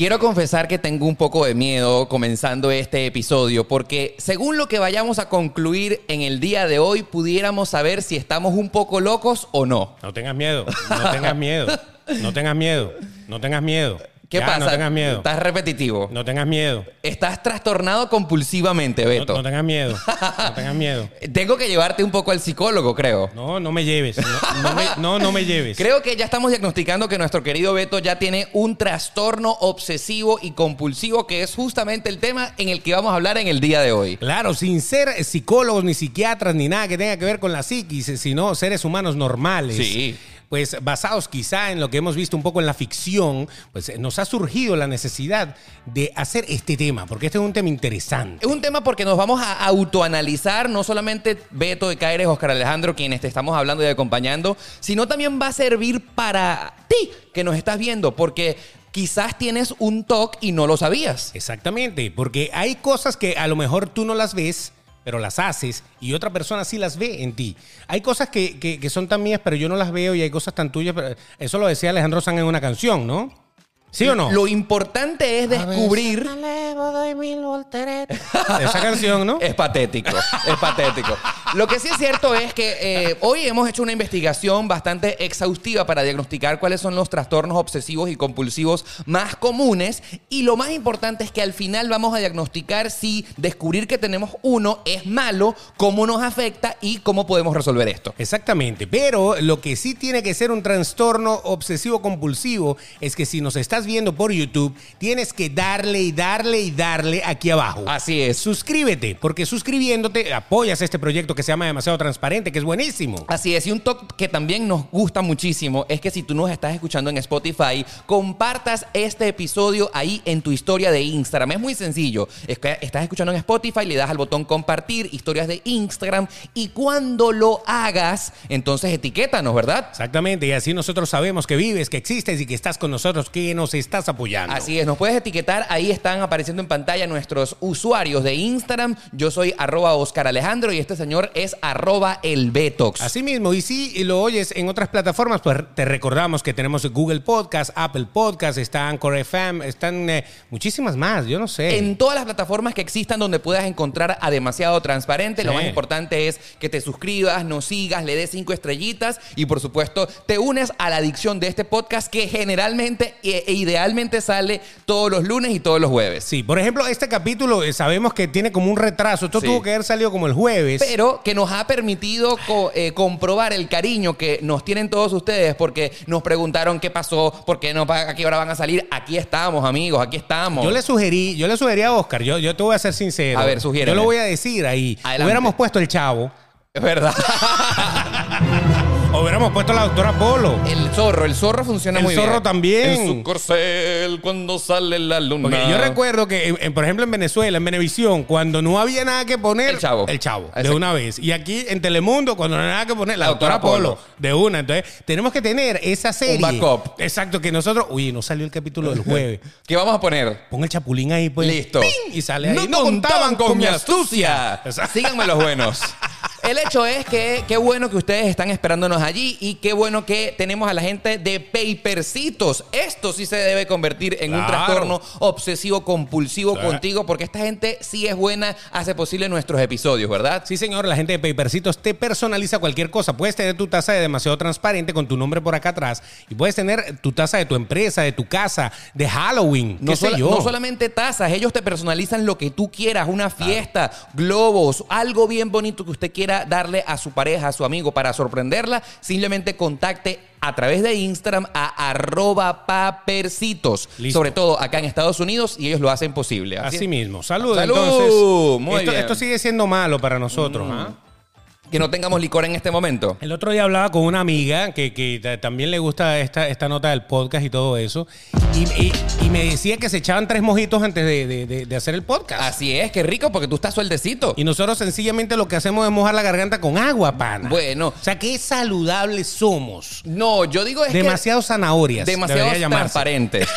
Quiero confesar que tengo un poco de miedo comenzando este episodio porque según lo que vayamos a concluir en el día de hoy pudiéramos saber si estamos un poco locos o no. No tengas miedo, no tengas miedo, no tengas miedo, no tengas miedo. ¿Qué Ya, pasa? No tengas miedo. Estás repetitivo. No tengas miedo. Estás trastornado compulsivamente, No, Beto. no tengas miedo. No tengas miedo. Tengo que llevarte un poco al psicólogo, creo. No, no me lleves. No, no me, no, no me lleves. Creo que ya estamos diagnosticando que nuestro querido Beto ya tiene un trastorno obsesivo y compulsivo, que es justamente el tema en el que vamos a hablar en el día de hoy. Claro, sin ser psicólogos ni psiquiatras ni nada que tenga que ver con la psiquis, sino seres humanos normales. Sí. Pues basados quizá en lo que hemos visto un poco en la ficción, pues nos ha surgido la necesidad de hacer este tema, porque este es un tema interesante. Es un tema porque nos vamos a autoanalizar, no solamente Beto de Caires, Oscar Alejandro, quienes te estamos hablando y acompañando, sino también va a servir para ti que nos estás viendo, porque quizás tienes un TOC y no lo sabías. Exactamente, porque hay cosas que a lo mejor tú no las ves, pero las haces y otra persona sí las ve en ti. Hay cosas que, que- que son tan mías, pero yo no las veo y hay cosas tan tuyas. Pero eso lo decía Alejandro Sanz en una canción, ¿no? ¿Sí o no? Lo importante es descubrir... Esa canción, ¿no? Es patético, es patético. Lo que sí es cierto es que eh, hoy hemos hecho una investigación bastante exhaustiva para diagnosticar cuáles son los trastornos obsesivos y compulsivos más comunes y lo más importante es que al final vamos a diagnosticar si descubrir que tenemos uno es malo, cómo nos afecta y cómo podemos resolver esto. Exactamente, pero lo que sí tiene que ser un trastorno obsesivo compulsivo es que si nos estás viendo por YouTube, tienes que darle y darle y darle aquí abajo. Así es. Suscríbete, porque suscribiéndote apoyas este proyecto que se llama Demasiado Transparente, que es buenísimo. Así es, y un toque que también nos gusta muchísimo es que si tú nos estás escuchando en Spotify, compartas este episodio ahí en tu historia de Instagram. Es muy sencillo. Es que estás escuchando en Spotify, le das al botón compartir, historias de Instagram, y cuando lo hagas, entonces etiquétanos, ¿verdad? Exactamente, y así nosotros sabemos que vives, que existes y que estás con nosotros, que nos estás apoyando. Así es, nos puedes etiquetar, ahí están apareciendo en pantalla nuestros usuarios de Instagram. Yo soy arroba Oscar Alejandro y este señor es arroba el Betox. Así mismo, y si lo oyes en otras plataformas, pues te recordamos que tenemos Google Podcast, Apple Podcast, está Anchor FM, están eh, muchísimas más, yo no sé. En todas las plataformas que existan donde puedas encontrar a Demasiado Transparente, lo más importante es que te suscribas, nos sigas, le des cinco estrellitas y por supuesto te unes a la adicción de este podcast que generalmente e e idealmente sale todos los lunes y todos los jueves. Sí, por ejemplo, este capítulo eh, sabemos que tiene como un retraso. Esto Sí. tuvo que haber salido como el jueves. Pero que nos ha permitido co- eh, comprobar el cariño que nos tienen todos ustedes porque nos preguntaron qué pasó, por qué no, a qué hora van a salir. Aquí estamos, amigos, aquí estamos. Yo le sugerí, yo le sugerí a Oscar, yo, yo te voy a ser sincero. A ver, sugiéreme. Yo lo voy a decir ahí. Adelante. Hubiéramos puesto el chavo, Es verdad. o hubiéramos puesto la doctora Polo. El zorro, el zorro funciona El muy bien. zorro también. En su corcel cuando sale la luna. Porque yo recuerdo que, en- en- por ejemplo, en Venezuela, en Venevisión, cuando no había nada que poner, El Chavo. El chavo, de Exacto. una vez. Y aquí en Telemundo, cuando no hay nada que poner, la, doctora, Polo, Polo. de una. Entonces, tenemos que tener esa serie. backup. Exacto, que nosotros. Uy, no salió el capítulo del jueves. ¿Qué vamos a poner? Pon el chapulín ahí, pues. Listo. ¡Ping! Y sale ahí. No, contaban con mi astucia. Exacto. Síganme los buenos. El hecho es que qué bueno que ustedes están esperándonos allí y qué bueno que tenemos a la gente de Papercitos. Esto sí se debe convertir en un trastorno obsesivo compulsivo contigo porque esta gente sí es buena, hace posible nuestros episodios, ¿verdad? Sí, señor, la gente de Papercitos te personaliza cualquier cosa. Puedes tener tu taza de demasiado transparente con tu nombre por acá atrás y puedes tener tu taza de tu empresa, de tu casa, de Halloween, No, qué sé yo. no solamente tazas, ellos te personalizan lo que tú quieras, una fiesta, globos, algo bien bonito que usted quiera darle a su pareja, a su amigo para sorprenderla, simplemente contacte a través de Instagram a arroba papercitos. Listo. Sobre todo acá en Estados Unidos y ellos lo hacen posible. Así mismo. Salud, Salud. entonces. Muy esto, bien. esto sigue siendo malo para nosotros, ¿ah? Que no tengamos licor en este momento. El otro día hablaba con una amiga que, que ta- también le gusta esta, esta nota del podcast y todo eso. Y, y- y me decía que se echaban tres mojitos antes de, de- de- de hacer el podcast. Así es, qué rico porque tú estás sueldecito. Y nosotros sencillamente lo que hacemos es mojar la garganta con agua, pana. Bueno. O sea, qué saludables somos. No, yo digo es que... Demasiado zanahorias. Demasiado debería llamarse. transparente.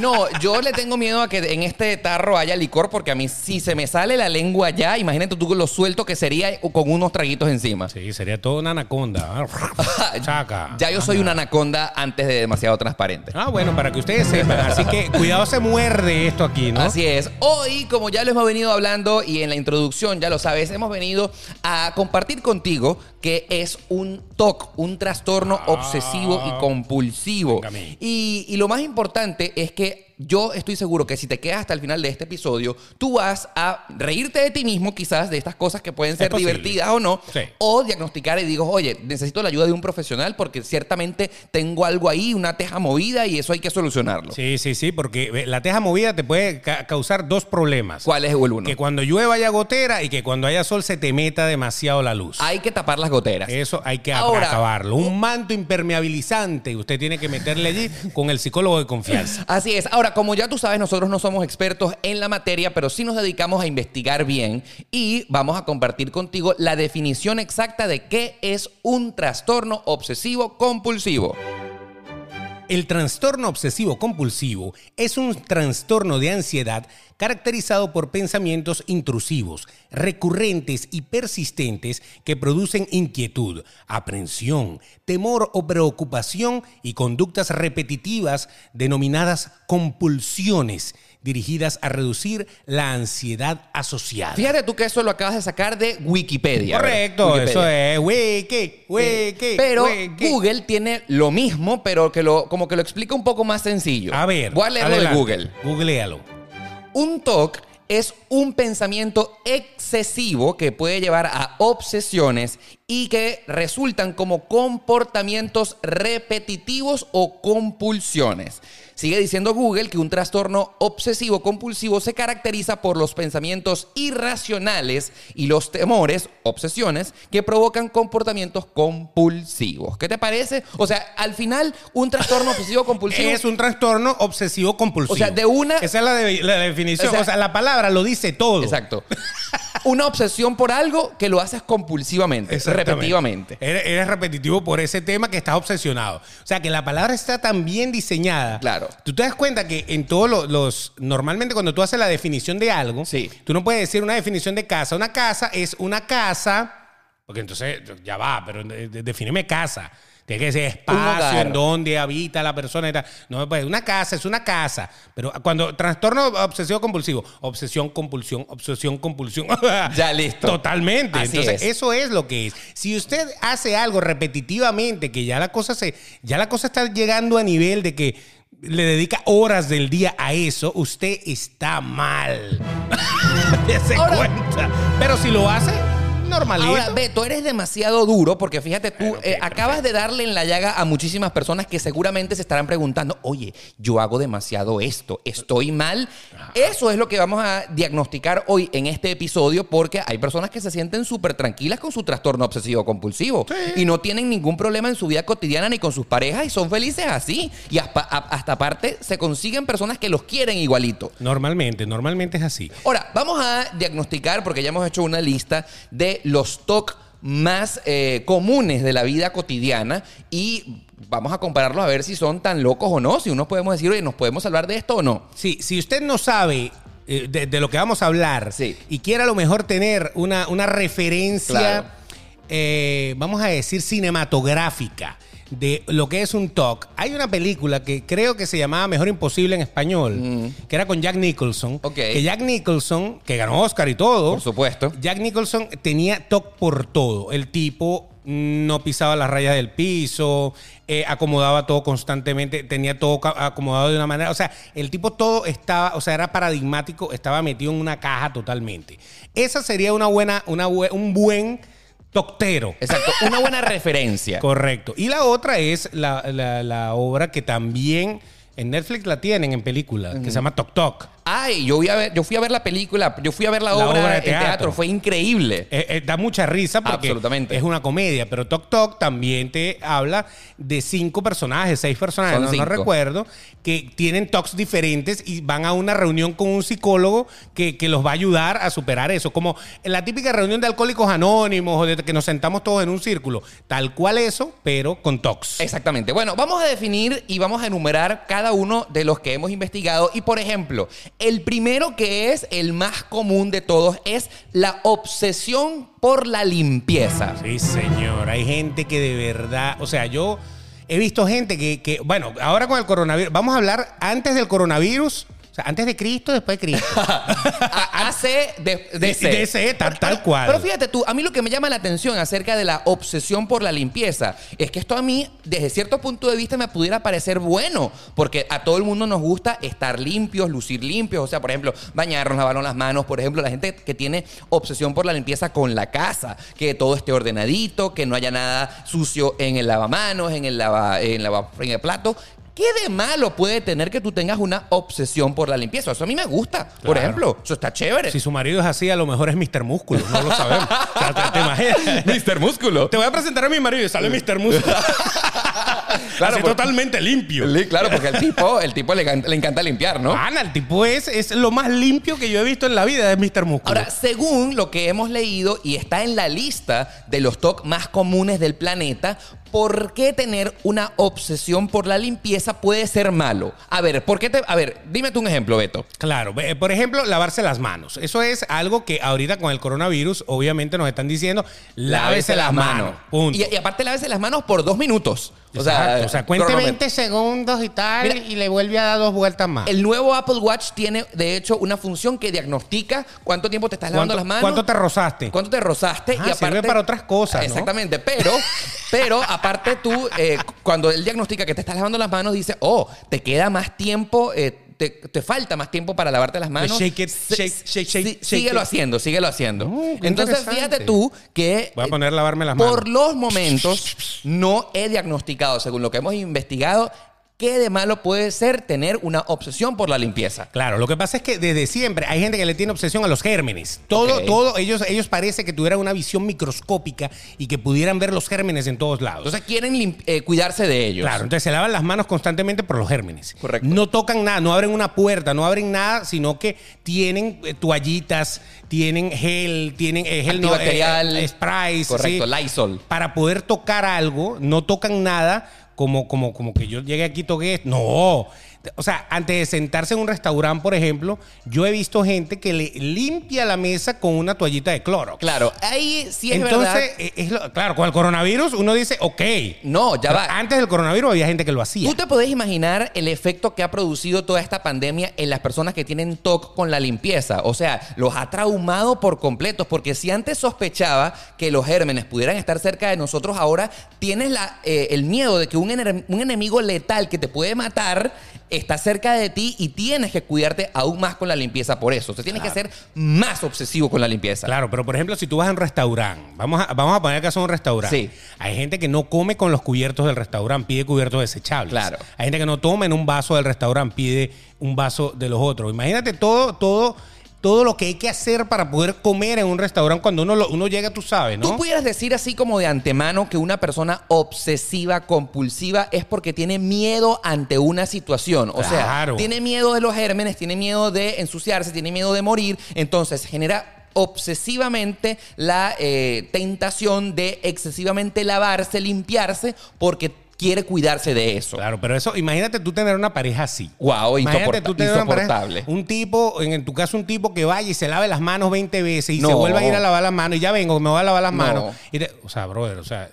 No, yo le tengo miedo a que en este tarro haya licor porque a mí si se me sale la lengua ya, imagínate tú lo suelto que sería con unos traguitos encima. Sí, sería todo una anaconda. Chaca. Ya yo soy una anaconda antes de demasiado transparente. Ah, bueno, para que ustedes sepan. Así que cuidado se muerde esto aquí, ¿no? Así es. Hoy, como ya lo hemos venido hablando y en la introducción ya lo sabes, hemos venido a compartir contigo que es un TOC, un trastorno obsesivo y compulsivo. Y lo más importante es que yo estoy seguro que si te quedas hasta el final de este episodio, tú vas a reírte de ti mismo quizás de estas cosas que pueden ser divertidas o no, Sí. o diagnosticar y digo, oye, necesito la ayuda de un profesional porque ciertamente tengo algo ahí, una teja movida y eso hay que solucionarlo. Sí, sí, sí, porque la teja movida te puede ca- causar dos problemas. ¿Cuál es el uno? Que cuando llueva haya gotera y que cuando haya sol se te meta demasiado la luz. Hay que tapar las goteras. Eso hay que Ahora- acabarlo. Un manto impermeabilizante usted tiene que meterle allí con el psicólogo de confianza. Así es. Ahora, como ya tú sabes, nosotros no somos expertos en la materia, pero sí nos dedicamos a investigar bien y vamos a compartir contigo la definición exacta de qué es un trastorno obsesivo compulsivo. El trastorno obsesivo compulsivo es un trastorno de ansiedad caracterizado por pensamientos intrusivos, recurrentes y persistentes que producen inquietud, aprensión, temor o preocupación y conductas repetitivas denominadas compulsiones dirigidas a reducir la ansiedad asociada. Fíjate tú que eso lo acabas de sacar de Wikipedia. Correcto, Wikipedia. eso es. Wiki, wiki, Pero wiki. Google tiene lo mismo, pero que lo, como que lo explica un poco más sencillo. A ver. Voy a leerlo de. Google. Googlealo. Un TOC es un pensamiento excesivo que puede llevar a obsesiones y que resultan como comportamientos repetitivos o compulsiones. Sigue diciendo Google que un trastorno obsesivo compulsivo se caracteriza por los pensamientos irracionales y los temores, obsesiones, que provocan comportamientos compulsivos. ¿Qué te parece? O sea, al final, un trastorno obsesivo compulsivo Es un trastorno obsesivo compulsivo. O sea, de una- Esa es la, de- la definición. O sea- O sea, la palabra lo dice todo. Exacto. Una obsesión por algo que lo haces compulsivamente, repetitivamente. Eres, eres repetitivo por ese tema que estás obsesionado. O sea, que la palabra está tan bien diseñada. Claro. Tú te das cuenta que en todos los, los- Normalmente cuando tú haces la definición de algo, Sí. tú no puedes decir una definición de casa. Una casa es una casa. Porque entonces, ya va, pero de- de- defíneme casa. Tiene que Un espacio en donde habita la persona. y tal. No puede. Una casa es una casa. Pero cuando trastorno obsesivo compulsivo, obsesión, compulsión, obsesión, compulsión. Ya, listo. Totalmente. Así Entonces, es. eso es lo que es. Si usted hace algo repetitivamente, que ya la cosa se, ya la cosa está llegando a nivel de que le dedica horas del día a eso, usted está mal. Dese cuenta. Pero si lo hace, normalito. Ahora, Beto, eres demasiado duro porque fíjate, tú Bueno, eh, acabas de darle en la llaga a muchísimas personas que seguramente se estarán preguntando, oye, yo hago demasiado esto, ¿estoy mal? Eso es lo que vamos a diagnosticar hoy en este episodio porque hay personas que se sienten súper tranquilas con su trastorno obsesivo compulsivo y no tienen ningún problema en su vida cotidiana ni con sus parejas y son felices así. Y hasta, hasta aparte se consiguen personas que los quieren igualito. Normalmente, normalmente es así. Ahora, vamos a diagnosticar, porque ya hemos hecho una lista de los TOC más eh, comunes de la vida cotidiana y vamos a compararlos a ver si son tan locos o no, si unos podemos decir, oye, ¿nos podemos salvar de esto o no? Sí, si usted no sabe eh, de, de lo que vamos a hablar Sí. y quiere a lo mejor tener una, una referencia, Claro. eh, vamos a decir, cinematográfica de lo que es un talk, hay una película que creo que se llamaba Mejor Imposible en español, que era con Jack Nicholson. Que Jack Nicholson, que ganó Oscar y todo, Por supuesto. Jack Nicholson tenía TOC por todo. El tipo no pisaba las rayas del piso, eh, acomodaba todo constantemente, tenía todo acomodado de una manera. O sea, el tipo todo estaba, o sea, era paradigmático, estaba metido en una caja totalmente. Esa sería una buena, una, bue- un buen toctero. Exacto, una buena referencia. Correcto. Y la otra es la, la- la obra que también en Netflix la tienen en película, que se llama Tok Tok. Ay, yo, fui a ver, yo fui a ver la película, yo fui a ver la, La obra, obra de en teatro. teatro. fue increíble. Eh, eh, da mucha risa porque Absolutamente. es una comedia, pero Tok Tok también te habla de cinco personajes, seis personajes, Son no, no cinco. recuerdo, que tienen talks diferentes y van a una reunión con un psicólogo que, que los va a ayudar a superar eso. Como la típica reunión de alcohólicos anónimos o de que nos sentamos todos en un círculo. Tal cual eso, pero con talks. Exactamente. Bueno, vamos a definir y vamos a enumerar cada cada uno de los que hemos investigado. Y por ejemplo, el primero que es el más común de todos es la obsesión por la limpieza. Sí, señor. Hay gente que de verdad, o sea, yo he visto gente que, que, bueno, ahora con el coronavirus, vamos a hablar antes del coronavirus. O sea, antes de Cristo, después de Cristo. AC de, de C. De C, tal, tal cual. Pero fíjate tú, a mí lo que me llama la atención acerca de la obsesión por la limpieza es que esto a mí, desde cierto punto de vista, me pudiera parecer bueno, porque a todo el mundo nos gusta estar limpios, lucir limpios, o sea, por ejemplo, bañarnos, lavarnos las manos, por ejemplo, la gente que tiene obsesión por la limpieza con la casa, que todo esté ordenadito, que no haya nada sucio en el lavamanos, en el lava, en, lava- en el plato. ¿Qué de malo puede tener que tú tengas una obsesión por la limpieza? Eso a mí me gusta, por ejemplo. Eso está chévere. Si su marido es así, a lo mejor es Mr. Músculo, no lo sabemos. O sea, te, te imaginas. Mr. Músculo. Te voy a presentar a mi marido y sale Mr. Músculo. Claro, así pues- totalmente limpio. Claro, porque el tipo, el tipo le, le encanta limpiar, ¿no? Ana, el tipo es, es lo más limpio que yo he visto en la vida, es Mr. Músculo. Ahora, según lo que hemos leído y está en la lista de los TOC más comunes del planeta, ¿por qué tener una obsesión por la limpieza puede ser malo? A ver, ¿por qué te, a ver, dime tú un ejemplo, Beto. Claro, por ejemplo, lavarse las manos. Eso es algo que ahorita con el coronavirus, obviamente nos están diciendo, lávese las manos. Punto. Y, y aparte, lávese las manos por dos minutos. O sea, Exacto, o sea, cuente cronómetro. 20 segundos y tal, Mira, y le vuelve a dar dos vueltas más. El nuevo Apple Watch tiene, de hecho, una función que diagnostica cuánto tiempo te estás lavando ¿Cuánto- las manos. cuánto te rozaste? ¿Cuánto te rozaste? Ah, sirve para otras cosas, ¿no? Exactamente, pero, pero aparte tú, eh, cuando él diagnostica que te estás lavando las manos, dice, oh, te queda más tiempo, eh, te, te falta más tiempo para lavarte las manos. shake it, shake, shake, shake, sí, shake síguelo haciendo, síguelo haciendo. Oh, Entonces, fíjate tú que... Voy a eh, poner lavarme las por manos. los momentos, no he diagnosticado, según lo que hemos investigado, qué de malo puede ser tener una obsesión por la limpieza. Claro, lo que pasa es que desde siempre hay gente que le tiene obsesión a los gérmenes. Todo, todo, ellos, ellos parece que tuvieran una visión microscópica y que pudieran ver los gérmenes en todos lados. Entonces quieren eh, cuidarse de ellos. Claro, entonces se lavan las manos constantemente por los gérmenes. Correcto. No tocan nada, no abren una puerta, no abren nada, sino que tienen eh, toallitas, tienen gel, tienen eh, gel no, eh, sprays, Correcto, sí. Lysol. Para poder tocar algo, no tocan nada como, como, como que yo llegué aquí y toqué. esto. No. O sea, antes de sentarse en un restaurante, por ejemplo, yo he visto gente que le limpia la mesa con una toallita de cloro. Claro, ahí sí es Entonces, verdad. es lo- claro, con el coronavirus uno dice, ok. No, ya va. Antes del coronavirus había gente que lo hacía. ¿Tú te podés imaginar el efecto que ha producido toda esta pandemia en las personas que tienen TOC con la limpieza? O sea, los ha traumado por completo, porque si antes sospechaba que los gérmenes pudieran estar cerca de nosotros, ahora tienes la, eh, el miedo de que un, un enemigo letal que te puede matar está cerca de ti y tienes que cuidarte aún más con la limpieza por eso. O sea, tienes que ser más obsesivo con la limpieza. Claro, pero por ejemplo, si tú vas a un restaurante, vamos a, vamos a poner caso a un restaurante. Sí. Hay gente que no come con los cubiertos del restaurante, pide cubiertos desechables. Claro. Hay gente que no toma en un vaso del restaurante, pide un vaso de los otros. Imagínate todo, todo, todo lo que hay que hacer para poder comer en un restaurante cuando uno, lo- uno llega, tú sabes, Tú ¿no? pudieras decir así como de antemano que una persona obsesiva, compulsiva, es porque tiene miedo ante una situación. O sea, tiene miedo de los gérmenes, tiene miedo de ensuciarse, tiene miedo de morir. Entonces genera obsesivamente la eh, tentación de excesivamente lavarse, limpiarse, porque quiere cuidarse de eso. Claro, pero eso, imagínate tú tener una pareja así. Guau, Imagínate tú tener una pareja- insoportable. un tipo, en, en tu caso, un tipo que vaya y se lave las manos 20 veces y No. se vuelva a ir a lavar las manos y ya vengo, me voy a lavar las No. manos. Y te- o sea, brother, o sea,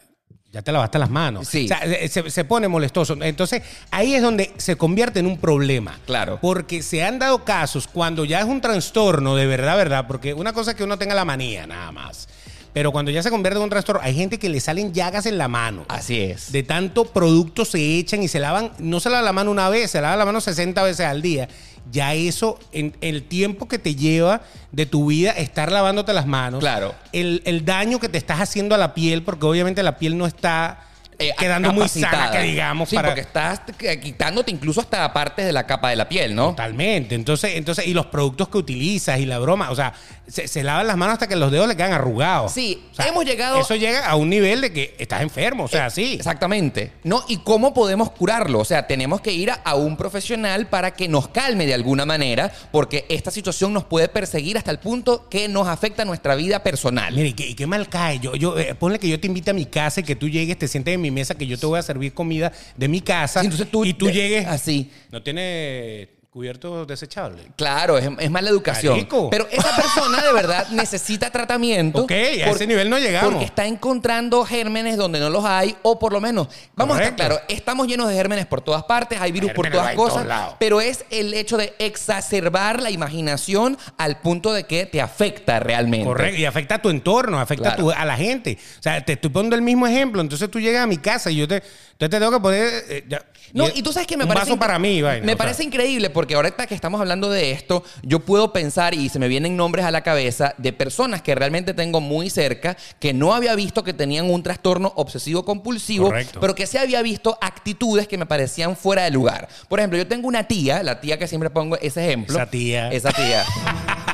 ya te lavaste las manos. Sí. O sea, eh, se, se pone molestoso. Entonces, ahí es donde se convierte en un problema. Claro. Porque se han dado casos cuando ya es un trastorno de verdad, verdad, porque una cosa es que uno tenga la manía, nada más. Pero cuando ya se convierte en un trastorno, hay gente que le salen llagas en la mano. Así es. De tanto producto se echan y se lavan, no se lava la mano una vez, se lava la mano 60 veces al día. Ya eso, en el tiempo que te lleva de tu vida estar lavándote las manos, Claro. el, el daño que te estás haciendo a la piel, porque obviamente la piel no está Eh, quedando muy sana, que digamos, Sí, para... porque estás eh, quitándote incluso hasta partes de la capa de la piel, ¿no? Totalmente. Entonces, entonces, y los productos que utilizas y la broma, o sea, se, se lavan las manos hasta que los dedos le quedan arrugados. Sí, O sea, hemos llegado- Eso llega a un nivel de que estás enfermo, o sea, sí. Exactamente. ¿No? ¿Y cómo podemos curarlo? O sea, tenemos que ir a, a un profesional para que nos calme de alguna manera, porque esta situación nos puede perseguir hasta el punto que nos afecta nuestra vida personal. Mire, y qué, y qué mal cae. Yo, yo, eh, ponle que yo te invite a mi casa y que tú llegues, te sientes en mi mi mesa que yo te voy a servir comida de mi casa Sí, entonces tú- y tú de- llegues así. No tiene cubiertos desechables. Claro, es, es mala educación. Pero esa persona de verdad necesita tratamiento. Ok, a ese nivel no llegamos. Porque está encontrando gérmenes donde no los hay, o por lo menos, vamos a estar claros, estamos llenos de gérmenes por todas partes, hay virus por todas cosas, pero es el hecho de exacerbar la imaginación al punto de que te afecta realmente. Correcto, y afecta a tu entorno, afecta a, tu- a la gente. O sea, te estoy poniendo el mismo ejemplo. Entonces tú llegas a mi casa y yo te, entonces te tengo que poner. eh, ya- No, y tú sabes que me un parece. vaso para mí, vaina, Me o sea. parece increíble porque ahorita que estamos hablando de esto, yo puedo pensar y se me vienen nombres a la cabeza de personas que realmente tengo muy cerca que no había visto que tenían un trastorno obsesivo compulsivo, Correcto. pero que sí había visto actitudes que me parecían fuera de lugar. Por ejemplo, yo tengo una tía, la tía que siempre pongo ese ejemplo. Esa tía. Esa tía.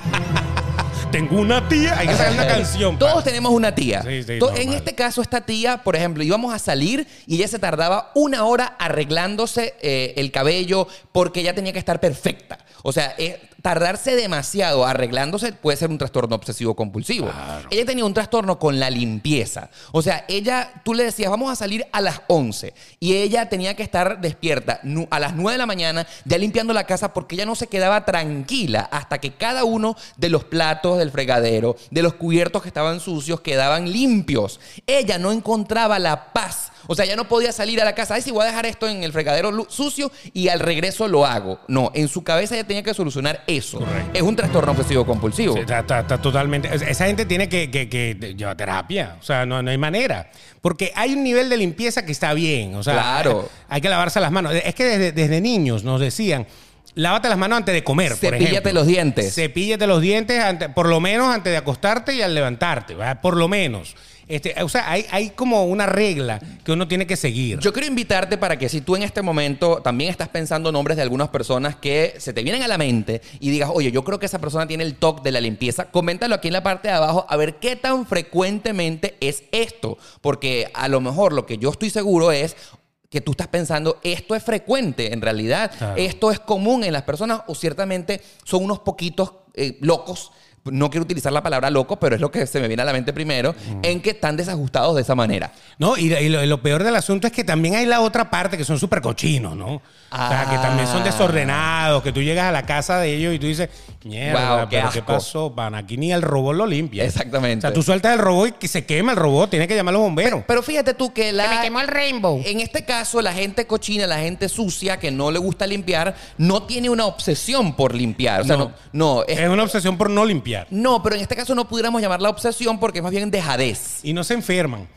Tengo una tía, hay que sacar una canción. Todos tenemos una tía. Sí, sí, To- normal. en este caso, esta tía, por ejemplo, íbamos a salir y ella se tardaba una hora arreglándose eh, el cabello porque ella tenía que estar perfecta. O sea, eh, tardarse demasiado arreglándose puede ser un trastorno obsesivo compulsivo. Ella tenía un trastorno con la limpieza. O sea, ella, tú le decías, vamos a salir a las 11 y ella tenía que estar despierta a las 9 de la mañana ya limpiando la casa porque ella no se quedaba tranquila hasta que cada uno de los platos del fregadero, de los cubiertos que estaban sucios, quedaban limpios. Ella no encontraba la paz. O sea, ya no podía salir a la casa. Ay, sí, voy a dejar esto en el fregadero sucio y al regreso lo hago. No, en su cabeza ella tenía que solucionar eso. Correcto. Es un trastorno obsesivo compulsivo. Sí, está, está- está totalmente. Esa gente tiene que, que- que llevar terapia. O sea, no, no hay manera. Porque hay un nivel de limpieza que está bien. O sea, Claro. hay que lavarse las manos. Es que desde, desde niños nos decían. Lávate las manos antes de comer, por Cepíllate ejemplo. los dientes. Cepíllate los dientes, ante- por lo menos antes de acostarte y al levantarte, ¿verdad? Por lo menos. Este, o sea, hay, hay como una regla que uno tiene que seguir. Yo quiero invitarte para que si tú en este momento también estás pensando nombres de algunas personas que se te vienen a la mente y digas, oye, yo creo que esa persona tiene el toque de la limpieza, coméntalo aquí en la parte de abajo a ver qué tan frecuentemente es esto. Porque a lo mejor lo que yo estoy seguro es que tú estás pensando, esto es frecuente en realidad, Claro. esto es común en las personas o ciertamente son unos poquitos eh, locos. No quiero utilizar la palabra loco, pero es lo que se me viene a la mente primero, en que están desajustados de esa manera. No, y, y lo, y lo peor del asunto es que también hay la otra parte que son súper cochinos, ¿no? O sea, que también son Ah. desordenados, que tú llegas a la casa de ellos y tú dices, mierda, Wow, qué pero ¿qué asco". pasó, pan? Aquí ni el robot lo limpia. Exactamente. O sea, tú sueltas el robot y que se quema el robot, tienes que llamar a los bomberos. Pero fíjate tú que la. Se me quemó el rainbow. En este caso, la gente cochina, la gente sucia que no le gusta limpiar, no tiene una obsesión por limpiar. O sea, no, no, es- es una obsesión por no limpiar. No, pero en este caso no pudiéramos llamarla obsesión porque es más bien dejadez. Y no se enferman.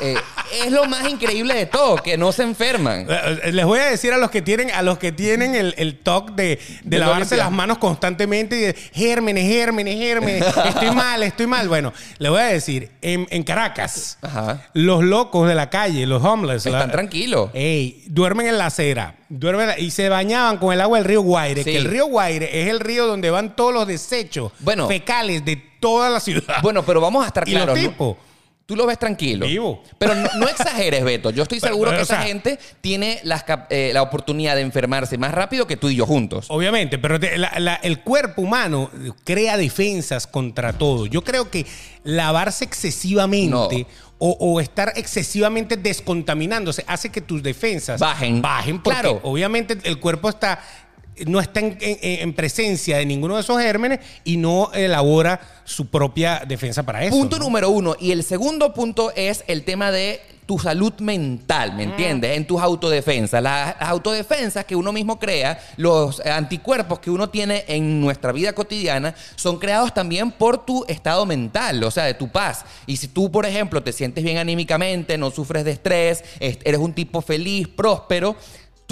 Eh, es lo más increíble de todo, que no se enferman. Eh, eh, Les voy a decir a los que tienen, a los que tienen el, el toque de, de De no lavarse las manos constantemente y de gérmenes, gérmenes, gérmenes. estoy mal, estoy mal. Bueno, les voy a decir, en, en Caracas, Ajá. los locos de la calle, los homeless, Están la- tranquilos. Ey, duermen en la acera. Duermen y se bañaban con el agua del río Guaire. Sí. Que el río Guaire es el río donde van todos los desechos Bueno. fecales de toda la ciudad. Bueno, pero vamos a estar y los claros. ¿no? Tú lo ves tranquilo. Vivo. Pero no, no exageres, Beto. Yo estoy seguro pero, que esa sea- gente tiene las eh, la oportunidad de enfermarse más rápido que tú y yo juntos. Obviamente, pero te- la- la- el cuerpo humano crea defensas contra todo. Yo creo que lavarse excesivamente o, o estar excesivamente descontaminándose hace que tus defensas Bajen. Bajen porque Claro. obviamente el cuerpo está no está en, en- en presencia de ninguno de esos gérmenes y no elabora su propia defensa para eso. Punto ¿no? número uno. Y el segundo punto es el tema de tu salud mental, ¿me entiendes? En tus autodefensas. Las, las autodefensas que uno mismo crea, los anticuerpos que uno tiene en nuestra vida cotidiana, son creados también por tu estado mental, o sea, de tu paz. Y si tú, por ejemplo, te sientes bien anímicamente, no sufres de estrés, es- eres un tipo feliz, próspero,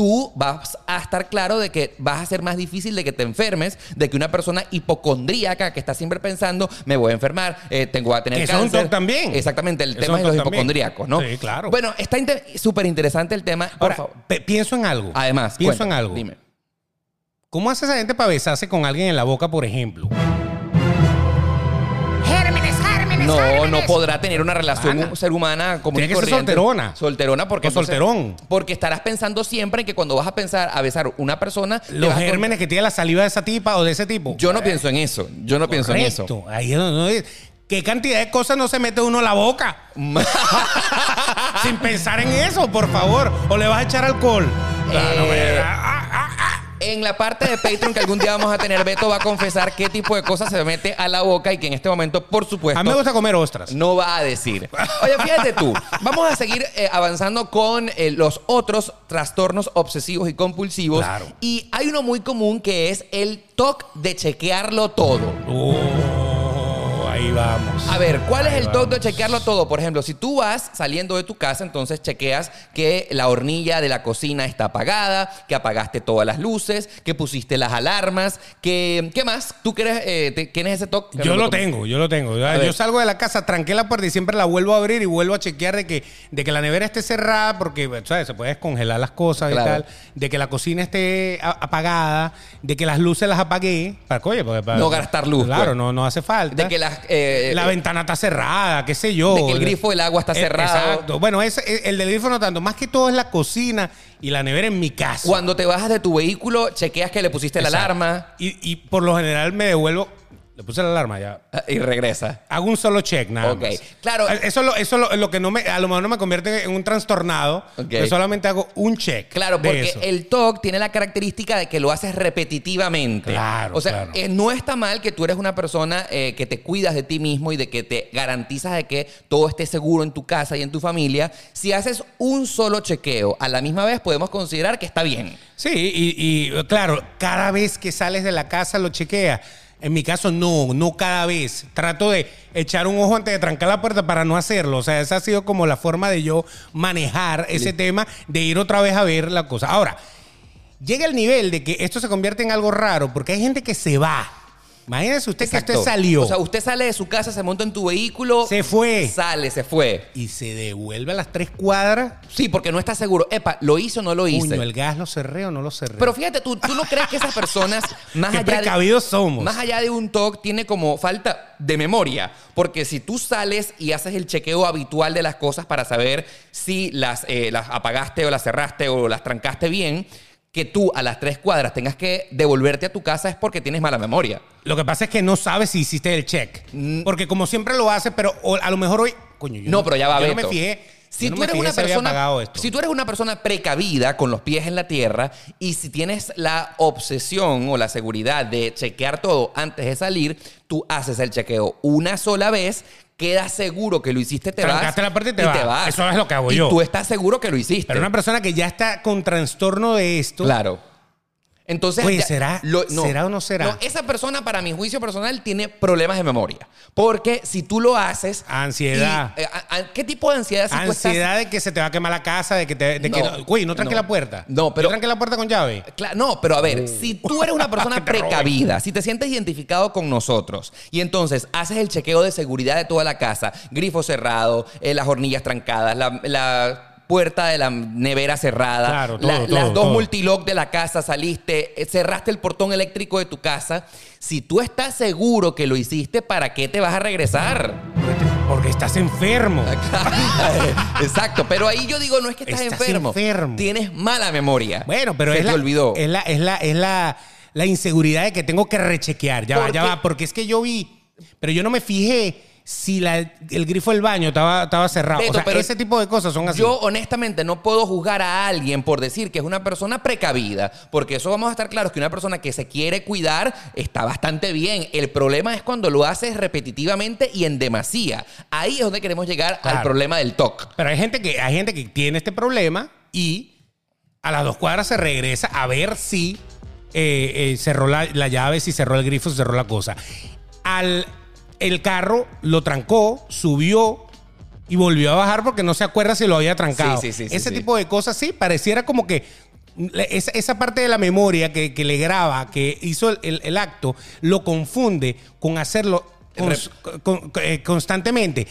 tú vas a estar claro de que vas a ser más difícil de que te enfermes, de que una persona hipocondríaca que está siempre pensando, me voy a enfermar, eh, tengo a tener Que cáncer. toque también. Exactamente, el tema es de los hipocondríacos, ¿no? Sí, claro. Bueno, está súper interesante el tema. Por Ahora, favor. pienso en algo. Además, pienso en algo. Dime. ¿Cómo hace esa gente para besarse con alguien en la boca, por ejemplo? No, no podrá tener una relación ser humana como Tiene que ser solterona. Solterona porque O solterón. porque estarás pensando siempre en que cuando vas a pensar a besar una persona te Los vas a con- gérmenes que tiene la saliva de esa tipa o de ese tipo. Yo no pienso en eso. Yo no pienso en eso. Correcto. Ahí es donde ¿Qué cantidad de cosas no se mete uno a la boca? Sin pensar en eso, por favor. O le vas a echar alcohol. Ah, no me- Eh, ah, ah. En la parte de Patreon que algún día vamos a tener, Beto va a confesar qué tipo de cosas se mete a la boca y que en este momento, por supuesto, A mí me gusta comer ostras. no va a decir. Oye, fíjate tú, vamos a seguir eh, avanzando con eh, los otros trastornos obsesivos y compulsivos. Claro. Y hay uno muy común que es el TOC de chequearlo todo. Oh, ahí vamos. A ver, ¿cuál es el TOC de vamos. chequearlo todo? Por ejemplo, si tú vas saliendo de tu casa, entonces chequeas que la hornilla de la cocina está apagada, que apagaste todas las luces, que pusiste las alarmas, que... ¿Qué más? ¿Tú quieres, eh, te- tienes ese TOC? Yo lo tengo, yo lo tengo. Yo, ver. salgo de la casa, tranqué la puerta y siempre la vuelvo a abrir y vuelvo a chequear de que, de que la nevera esté cerrada porque ¿sabes? se puede descongelar las cosas Claro. y tal. De que la cocina esté apagada, de que las luces las apagué. Para, oye, para- No gastar luz, Claro, pues. no, no hace falta. De que las... eh, la eh, ventana está cerrada, qué sé yo. De que el grifo del agua está Eh, cerrado. Exacto. Bueno, ese- el del grifo no tanto. Más que todo es la cocina y la nevera en mi casa. Cuando te bajas de tu vehículo, chequeas que le pusiste la Exacto. alarma Y, y por lo general me devuelvo. Le puse la alarma ya. ah, y regresa. Hago un solo check, nada Ok, más. claro. Eso, es lo, eso es lo, lo que no me, a lo mejor no me convierte en un trastornado. Ok. Yo solamente hago un check. Claro, de porque eso. el TOC tiene la característica de que lo haces repetitivamente. Claro, O sea, claro. eh, no está mal que tú eres una persona eh, que te cuidas de ti mismo y de que te garantizas de que todo esté seguro en tu casa y en tu familia. Si haces un solo chequeo a la misma vez, podemos considerar que está bien. Sí, y, y, claro, cada vez que sales de la casa lo chequea. En mi caso, no, no cada vez. Trato de echar un ojo antes de trancar la puerta para no hacerlo. O sea, esa ha sido como la forma de yo manejar ese tema, de ir otra vez a ver la cosa. Ahora, llega el nivel de que esto se convierte en algo raro, porque hay gente que se va. Imagínese usted que usted salió O sea, usted sale de su casa, se monta en tu vehículo. Se fue. Sale, se fue. y se devuelve a las tres cuadras. Sí, porque no está seguro. Epa, ¿lo hizo o no lo hice? Puño, el gas lo cerré o no lo cerré. Pero fíjate, ¿tú, tú no crees que esas personas, más Qué allá de, somos. más allá de un TOC, tiene como falta de memoria? Porque si tú sales y haces el chequeo habitual de las cosas para saber si las, eh, las apagaste o las cerraste o las trancaste bien, que tú a las tres cuadras tengas que devolverte a tu casa es porque tienes mala memoria. Lo que pasa es que no sabes si hiciste el check. Porque como siempre lo hace, pero a lo mejor hoy. Coño, yo Mm. No, pero ya va, Beto. no me fijé. Si no tú eres una persona, si tú eres una persona precavida con los pies en la tierra y si tienes la obsesión o la seguridad de chequear todo antes de salir, tú haces el chequeo una sola vez, quedas seguro que lo hiciste, te Trancaste vas la puerta y te vas. Eso es lo que hago y yo. tú estás seguro que lo hiciste. Pero una persona que ya está con trastorno de esto. Claro. Entonces, Oye, ya- ¿será- será o no será? esa persona, para mi juicio personal, tiene problemas de memoria. Porque si tú lo haces. Ansiedad. y, eh, a- a- ¿Qué tipo de ansiedad si Ansiedad de que se te va a quemar la casa, de que te. De que, No, güey, no tranque no. la puerta. No, pero- Yo tranqué la puerta con llave. No, pero a ver, si tú eres una persona Que precavida, si te sientes identificado con nosotros y entonces haces el chequeo de seguridad de toda la casa, grifo cerrado, eh, las hornillas trancadas, la, la puerta de la nevera cerrada, Claro, todo, la- todo, las dos todo. multilock de la casa, saliste, eh, cerraste el portón eléctrico de tu casa. Si tú estás seguro que lo hiciste, ¿para qué te vas a regresar? Porque, estás enfermo. Exacto, pero ahí yo digo, no es que estás, Estás enfermo, enfermo. tienes mala memoria. Bueno, pero Se es te la, olvidó. Es la, es la, es la, la inseguridad de que tengo que rechequear. Ya va, ¿Por ya va. Porque es que yo vi, pero yo no me fijé si la- el grifo del baño estaba, estaba cerrado. Beto, o sea, pero ese tipo de cosas son así. Yo honestamente no puedo juzgar a alguien por decir que es una persona precavida, porque eso vamos a estar claros que una persona que se quiere cuidar está bastante bien. El problema es cuando lo haces repetitivamente y en demasía. Ahí es donde queremos llegar al problema del TOC. Pero hay gente que hay gente que tiene este problema y a las dos cuadras se regresa a ver si eh, eh, cerró la, la llave, si cerró el grifo, si cerró la cosa. Al el carro lo trancó, subió y volvió a bajar porque no se acuerda si lo había trancado. Sí, sí, sí, Ese tipo de cosas sí, pareciera como que esa, esa parte de la memoria que, que le graba, que hizo el, el- el acto, lo confunde con hacerlo cons- con- con- eh, constantemente.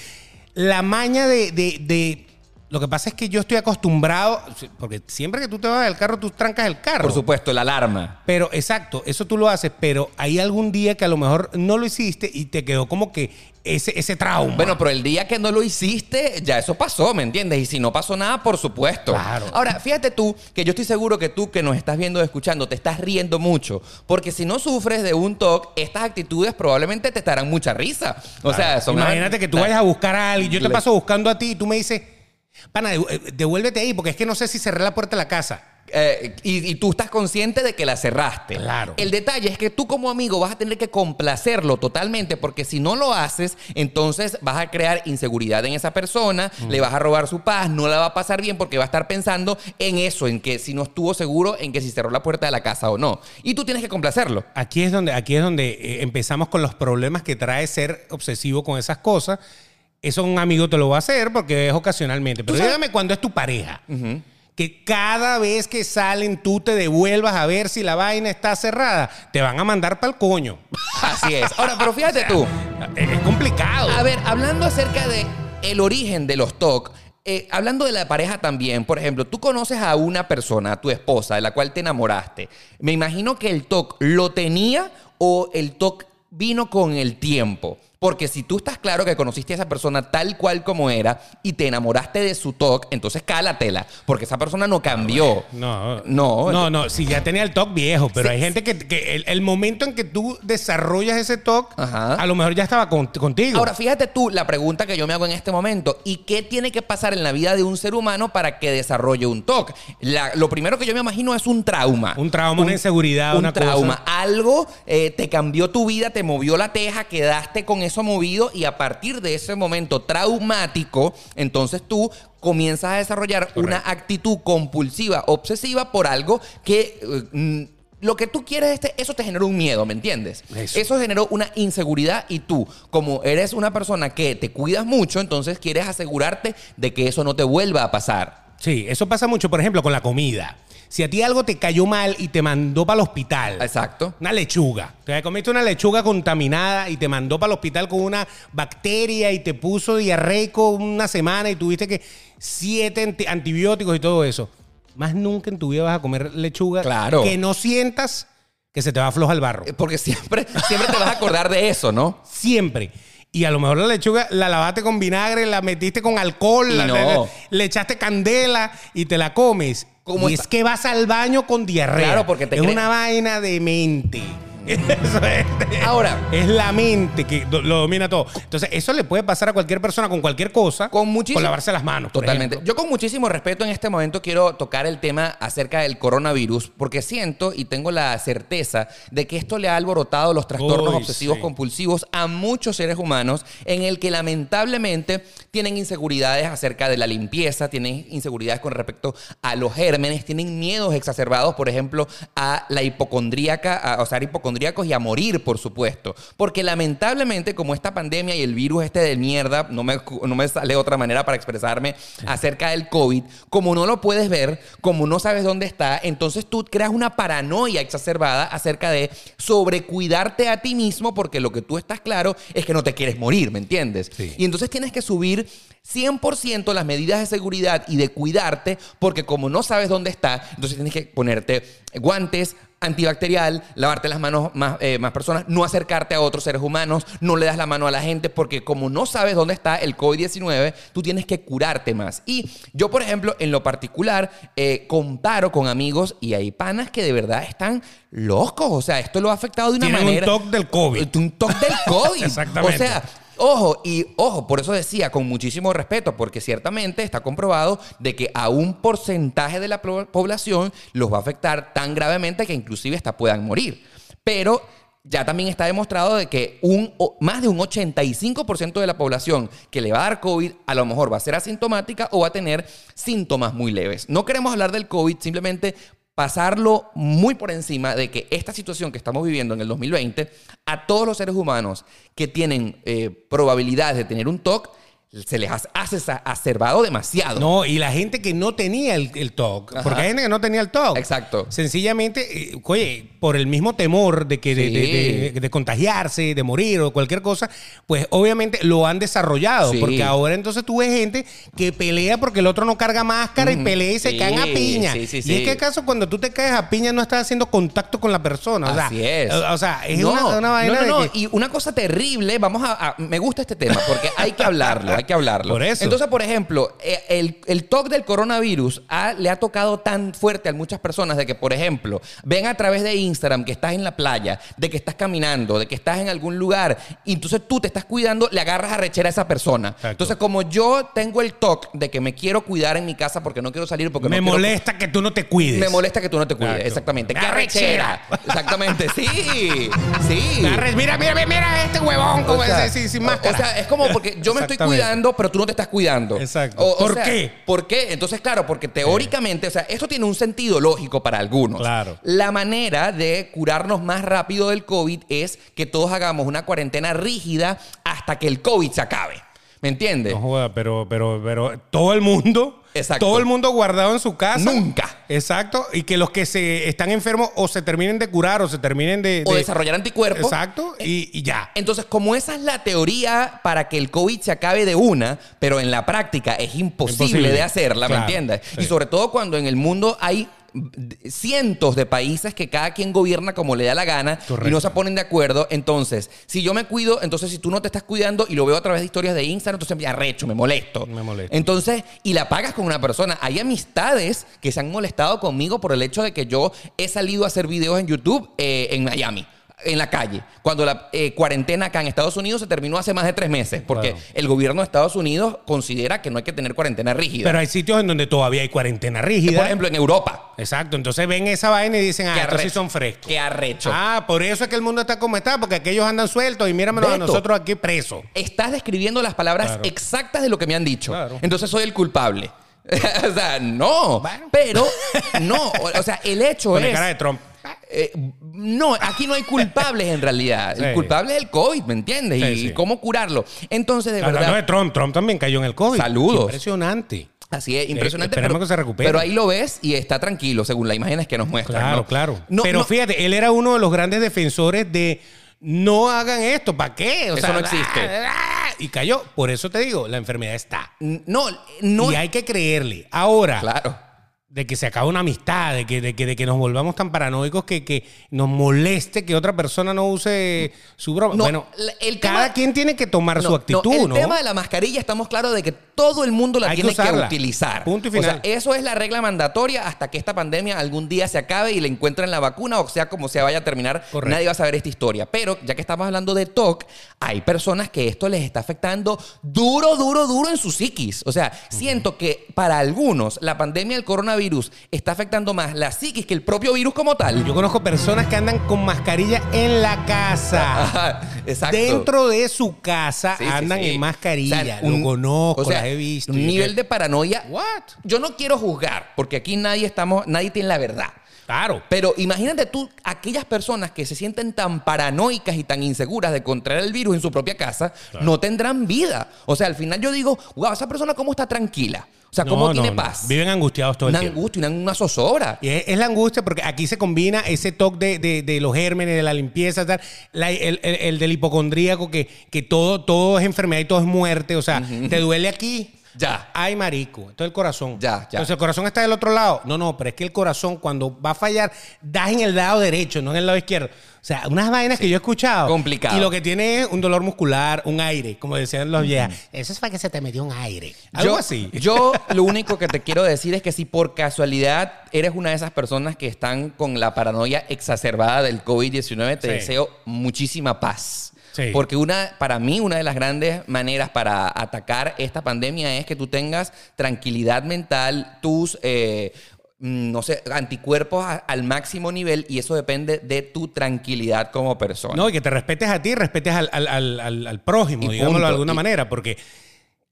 La maña de, de- de Lo que pasa es que yo estoy acostumbrado, porque siempre que tú te vas del carro, tú trancas el carro. Por supuesto, la alarma. Pero exacto, eso tú lo haces, pero hay algún día que a lo mejor no lo hiciste y te quedó como que ese, ese trauma. Bueno, pero el día que no lo hiciste, ya eso pasó, ¿me entiendes? Y si no pasó nada, por supuesto. Claro. Ahora, fíjate tú, que yo estoy seguro que tú que nos estás viendo o escuchando, te estás riendo mucho. Porque si no sufres de un TOC, estas actitudes probablemente te estarán mucha risa. O sea, son... Imagínate que tú vayas a buscar a alguien, yo te paso buscando a ti y tú me dices, pana, eh, devuélvete ahí, porque es que no sé si cerré la puerta de la casa. Eh, y, y tú estás consciente de que la cerraste. Claro. El detalle es que tú como amigo vas a tener que complacerlo totalmente porque si no lo haces, entonces vas a crear inseguridad en esa persona, le vas a robar su paz, no la va a pasar bien porque va a estar pensando en eso, en que si no estuvo seguro, en que si cerró la puerta de la casa o no. Y tú tienes que complacerlo. Aquí es donde, aquí es donde eh, empezamos con los problemas que trae ser obsesivo con esas cosas. Eso un amigo te lo va a hacer porque es ocasionalmente. Pero dígame cuando es tu pareja. Que cada vez que salen tú te devuelvas a ver si la vaina está cerrada. Te van a mandar para el coño. Así es. Ahora, pero fíjate tú. Es es complicado. A ver, hablando acerca de el origen de los TOC, eh, hablando de la pareja también, por ejemplo, tú conoces a una persona, a tu esposa, de la cual te enamoraste. Me imagino que el TOC lo tenía o el TOC vino con el tiempo. Porque si tú estás claro que conociste a esa persona tal cual como era y te enamoraste de su TOC, entonces cálatela. Porque esa persona no cambió. No, No. no, no. Si ya tenía el TOC viejo, pero Sí. hay gente que, que el, el momento en que tú desarrollas ese Ajá. a lo mejor ya estaba con- contigo. Ahora, fíjate tú la pregunta que yo me hago en este momento. ¿Y qué tiene que pasar en la vida de un ser humano para que desarrolle un? La- lo primero que yo me imagino es un trauma. Un trauma, una inseguridad, un una cosa. trauma. Algo eh, te cambió tu vida, te movió la teja, quedaste con eso movido y a partir de ese momento traumático, entonces tú comienzas a desarrollar una actitud compulsiva, obsesiva por algo que... eh, mm, lo que tú quieres, este, eso te generó un miedo, ¿me entiendes? Eso. Eso generó una inseguridad y tú, como eres una persona que te cuidas mucho, entonces quieres asegurarte de que eso no te vuelva a pasar. Sí, eso pasa mucho, por ejemplo, con la comida. Si a ti algo te cayó mal y te mandó para el hospital. Exacto. Una lechuga. Te comiste una lechuga contaminada y te mandó para el hospital con una bacteria y te puso diarreico una semana y tuviste que siete anti- antibióticos y todo eso. Más nunca en tu vida vas a comer lechuga Claro. que no sientas que se te va a aflojar el barro. Eh, Porque siempre, siempre te vas a acordar de eso, ¿no? Siempre. Y a lo mejor la lechuga la lavaste con vinagre, la metiste con alcohol, la- le echaste candela y te la comes. ¿Cómo y está? es que vas al baño con diarrea. Claro, porque te es una vaina de mente. Eso es. Ahora, Es la mente que do- lo domina todo. Entonces, eso le puede pasar a cualquier persona con cualquier cosa. Con muchísimo- lavarse las manos. Totalmente. Yo con muchísimo respeto en este momento quiero tocar el tema acerca del coronavirus porque siento y tengo la certeza de que esto le ha alborotado los trastornos obsesivos sí. compulsivos a muchos seres humanos en el que lamentablemente tienen inseguridades acerca de la limpieza, tienen inseguridades con respecto a los gérmenes, tienen miedos exacerbados, por ejemplo, a la hipocondríaca, a, o sea, a ser hipocondríacos y a morir, por supuesto. Porque lamentablemente, como esta pandemia y el virus este de mierda, no me, no me sale otra manera para expresarme acerca del COVID, como no lo puedes ver, como no sabes dónde está, entonces tú creas una paranoia exacerbada acerca de sobrecuidarte a ti mismo porque lo que tú estás claro es que no te quieres morir, ¿me entiendes? Sí. Y entonces tienes que subir 100% las medidas de seguridad y de cuidarte porque como no sabes dónde está, entonces tienes que ponerte guantes, antibacterial, lavarte las manos más, eh, más personas, no acercarte a otros seres humanos, no le das la mano a la gente porque como no sabes dónde está el COVID-19, tú tienes que curarte más. Y yo, por ejemplo, en lo particular, eh, comparo con amigos y hay panas que de verdad están locos. O sea, esto lo ha afectado de una Tienen un manera... toque del COVID. Un toque del COVID. Exactamente. O sea, Ojo, y ojo, por eso decía con muchísimo respeto, porque ciertamente está comprobado de que a un porcentaje de la población los va a afectar tan gravemente que inclusive hasta puedan morir. Pero ya también está demostrado de que un, más de un 85% de la población que le va a dar COVID a lo mejor va a ser asintomática o va a tener síntomas muy leves. No queremos hablar del COVID, simplemente pasarlo muy por encima de que esta situación que estamos viviendo en el 2020, a todos los seres humanos que tienen eh, probabilidades de tener un TOC, se les ha hace acervado demasiado. No, y la gente que no tenía el, el TOC, Ajá. porque hay gente que no tenía el TOC. Exacto. Sencillamente, eh, oye, por el mismo temor de que de, Sí. de- de- de contagiarse, de morir o cualquier cosa, pues obviamente lo han desarrollado. Sí. Porque ahora entonces tú ves gente que pelea porque el otro no carga máscara y pelea y se Sí, caen a piña. sí, sí, y es que acaso cuando tú te caes a piña no estás haciendo contacto con la persona. O sea, Así es. O sea, es No, una, una vaina no, no, de no. que- Y una cosa terrible, vamos a, a- Me gusta este tema porque hay que hablarlo, hay que hablarlo. Por eso. Entonces, por ejemplo, eh, el, el TOC del coronavirus ha- le ha tocado tan fuerte a muchas personas de que, por ejemplo, ven a través de Instagram que estás en la playa, de que estás caminando, de que estás en algún lugar, y entonces tú te estás cuidando, le agarras a rechera a esa persona. Exacto. Entonces, como yo tengo el TOC de que me quiero cuidar en mi casa porque no quiero salir, porque me no quiero- molesta que tú no te cuides. Me molesta que tú no te cuides, Exacto. exactamente. Me ¡Qué arrechera! Exactamente, sí, sí. Mira, mira, mira, mira este huevón como O sea, ese, sin, sin o- máscara. O sea, es como porque yo me estoy Exactamente. Cuidando, pero tú no te estás cuidando. Exacto. O- o ¿Por sea, qué? ¿Por qué? Entonces, claro, porque teóricamente, o sea, esto tiene un sentido lógico para algunos. Claro. La manera de curarnos más rápido del COVID es que todos hagamos una cuarentena rígida hasta que el COVID se acabe. ¿Me entiendes? No joda, pero, pero, pero todo el mundo, Exacto. todo el mundo guardado en su casa. Nunca. Exacto. Y que los que se están enfermos o se terminen de curar o se terminen de. O de- desarrollar anticuerpos. Exacto. Y, y ya. Entonces, como esa es la teoría para que el COVID se acabe de una, pero en la práctica es imposible, Imposible. de hacerla, ¿me entiendes? sí. Y sobre todo cuando en el mundo hay cientos de países que cada quien gobierna como le da la gana y no se ponen de acuerdo. Entonces, si yo me cuido, entonces si tú no te estás cuidando y lo veo a través de historias de Instagram, entonces me arrecho, me molesto. Me molesto. Entonces, y la pagas con una persona. Hay amistades que se han molestado conmigo por el hecho de que yo he salido a hacer videos en YouTube eh, en Miami. En la calle, cuando la eh, cuarentena acá en Estados Unidos se terminó hace más de tres meses, porque Claro. el gobierno de Estados Unidos considera que no hay que tener cuarentena rígida. Pero hay sitios en donde todavía hay cuarentena rígida. Por ejemplo, en Europa. Exacto. Entonces ven esa vaina y dicen, ah, estos sí son frescos. Qué arrecho. Ah, por eso es que el mundo está como está, porque aquellos andan sueltos y míramelos a nosotros aquí presos. Estás describiendo las palabras Claro. exactas de lo que me han dicho. Claro. Entonces soy el culpable. o sea, no. Bueno. Pero, no. O, sea, el hecho Con la es. cara de Trump. Eh, no, aquí no hay culpables en realidad. El culpable es el COVID, ¿me entiendes? Sí, y sí. cómo curarlo. Entonces, de Hablando verdad. de Trump, Trump también cayó en el COVID. Saludos. Impresionante. Así es, impresionante. esperemos pero, que se recupere. Pero ahí lo ves y está tranquilo, según las imágenes que nos muestran. Claro, ¿no? claro. No, Pero no, fíjate, él era uno de los grandes defensores de no hagan esto, ¿para qué? O Eso no existe. ah, Y cayó. Por eso te digo, la enfermedad está. no, no. y hay que creerle. Ahora, Claro. De que se acabe una amistad, de que, de que, de que nos volvamos tan paranoicos que, que nos moleste que otra persona no use su broma. No, bueno, el cada tema- quien tiene que tomar su No, actitud, el tema de la mascarilla estamos claros de que todo el mundo la Hay tiene que, utilizar. Punto y O sea, final. eso es la regla mandatoria hasta que esta pandemia algún día se acabe y le encuentren la vacuna, o sea, como se vaya a terminar, Correcto. nadie va a saber esta historia. Pero ya que estamos hablando de TOC, hay personas que esto les está afectando duro, duro, duro en su psiquis. O sea, siento que para algunos la pandemia del coronavirus está afectando más la psiquis que el propio virus como tal. Yo conozco personas que andan con mascarilla en la casa. Ajá, Exacto. Dentro de su casa Sí, andan sí. en mascarilla. O sea, un- Lo conozco, o sea, las he visto. Un nivel de paranoia. What? Yo no quiero juzgar, porque aquí nadie estamos, nadie tiene la verdad. Claro. Pero imagínate tú, aquellas personas que se sienten tan paranoicas y tan inseguras de contraer el virus en su propia casa, no tendrán vida. O sea, al final yo digo, wow, esa persona cómo está tranquila. O sea, cómo No, tiene no, no. paz. Viven angustiados todo el Una tiempo. angustia, una, una zozobra. Y es, es la angustia porque aquí se combina ese toque de, de- de los gérmenes, de la limpieza, tal, la- el, el- el del hipocondríaco, que, que todo, todo es enfermedad y todo es muerte. O sea, te duele aquí. Ya. Ay, marico. Esto es el corazón. Ya, ya. Entonces el corazón está del otro lado. No, no, pero es que el corazón cuando va a fallar, das en el lado derecho, no en el lado izquierdo. O sea, unas vainas que yo he escuchado. Complicado. Y lo que tiene es un dolor muscular, un aire, como decían los viejas. Eso es para que se te metió un aire. Algo yo, así. Yo lo único que te quiero decir es que si por casualidad eres una de esas personas que están con la paranoia exacerbada del COVID-19, te Sí. deseo muchísima paz. Sí. Porque una, para mí, una de las grandes maneras para atacar esta pandemia es que tú tengas tranquilidad mental, tus, eh, mm, no sé, anticuerpos a- al máximo nivel y eso depende de tu tranquilidad como persona. No, y que te respetes a ti, respetes al, al- al- prójimo, digámoslo de alguna Y- manera, porque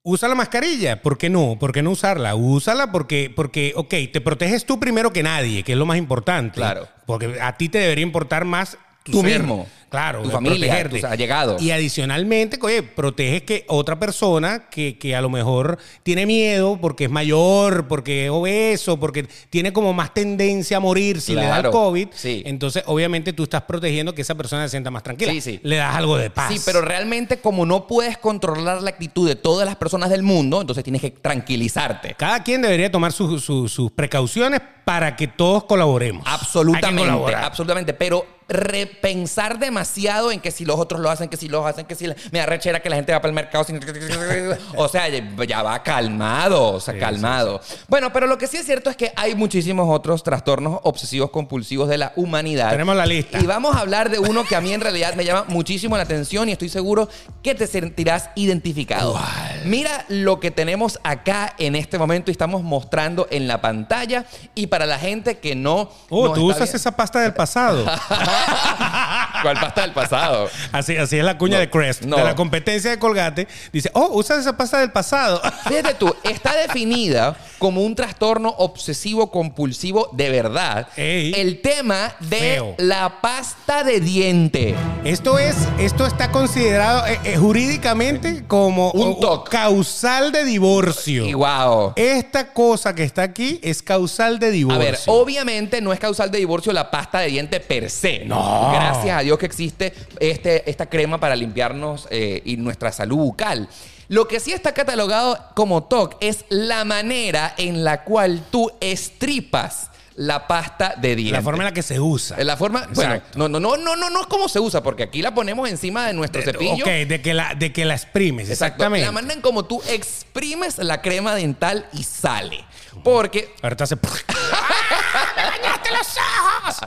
usa la mascarilla, ¿por qué no? ¿Por qué no usarla? Úsala porque, porque, ok, te proteges tú primero que nadie, que es lo más importante. Claro. Porque a ti te debería importar más tu Tú ser. mismo. Claro, tu de familia, protegerte. tus allegados. Y adicionalmente, oye, proteges que otra persona que, que a lo mejor tiene miedo porque es mayor, porque es obeso, porque tiene como más tendencia a morir si le da el COVID. sí. Entonces, obviamente, tú estás protegiendo que esa persona se sienta más tranquila. Sí, sí. Le das algo de paz. Sí, pero realmente como no puedes controlar la actitud de todas las personas del mundo, entonces tienes que tranquilizarte. Cada quien debería tomar su- su- sus precauciones para que todos colaboremos. Absolutamente, absolutamente. Pero repensar demasiado en que si los otros lo hacen, que si los hacen, que si la- me da rechera que la gente va para el mercado sin... O sea, ya va calmado, o sea, Sí, calmado. Bueno, pero lo que sí es cierto es que hay muchísimos otros trastornos obsesivos compulsivos de la humanidad. Tenemos la lista. Y vamos a hablar de uno que a mí en realidad me llama muchísimo la atención y estoy seguro que te sentirás identificado. Mira lo que tenemos acá en este momento y estamos mostrando en la pantalla. Y para la gente que no... Oh, tú usas bien- esa pasta del pasado. ¿Cuál pasta del pasado? Así, así es la cuña No, de Crest. no. De la competencia de Colgate. Dice, oh, usas esa pasta del pasado. Fíjate tú, está definida como un trastorno obsesivo compulsivo de verdad. Ey. el tema de Feo. la pasta de diente. Esto es, esto está considerado eh, eh, jurídicamente como Un TOC. causal de divorcio. Y wow. Esta cosa que está aquí es causal de A divorcio. ver, obviamente no es causal de divorcio la pasta de diente per se. No. Gracias a Dios que existe este, esta crema para limpiarnos eh, y nuestra salud bucal. Lo que sí está catalogado como TOC es la manera en la cual tú estripas la pasta de diente. la forma en la que se usa. La forma, bueno, Exacto. no, no, no, no, no, no es como se usa, porque aquí la ponemos encima de nuestro cepillo. Ok, de que la, de que la exprimes, Exacto. exactamente. La manera en como tú exprimes la crema dental y sale. Porque Ahorita se... ¡Dañaste los ojos!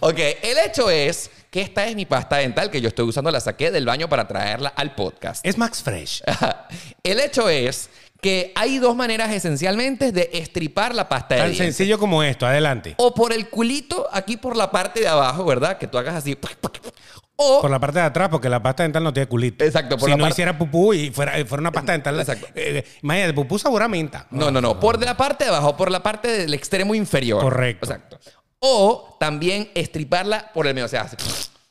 Ok, el hecho es que esta es mi pasta dental que yo estoy usando, la saqué del baño para traerla al podcast. es Max Fresh. el hecho es que hay dos maneras esencialmente de estripar la pasta de Tan sencillo como esto. Adelante. O por el culito, aquí por la parte de abajo, ¿verdad? Que tú hagas así. O Por la parte de atrás, porque la pasta dental no tiene culito. Exacto, por si la no parte- hiciera pupú y fuera, fuera una pasta dental. Exacto. eh, imagínate, pupú sabor a menta. No, no, no. Por de la parte de abajo, por la parte del extremo inferior. Correcto. Exacto. O también estriparla por el medio. O sea, así.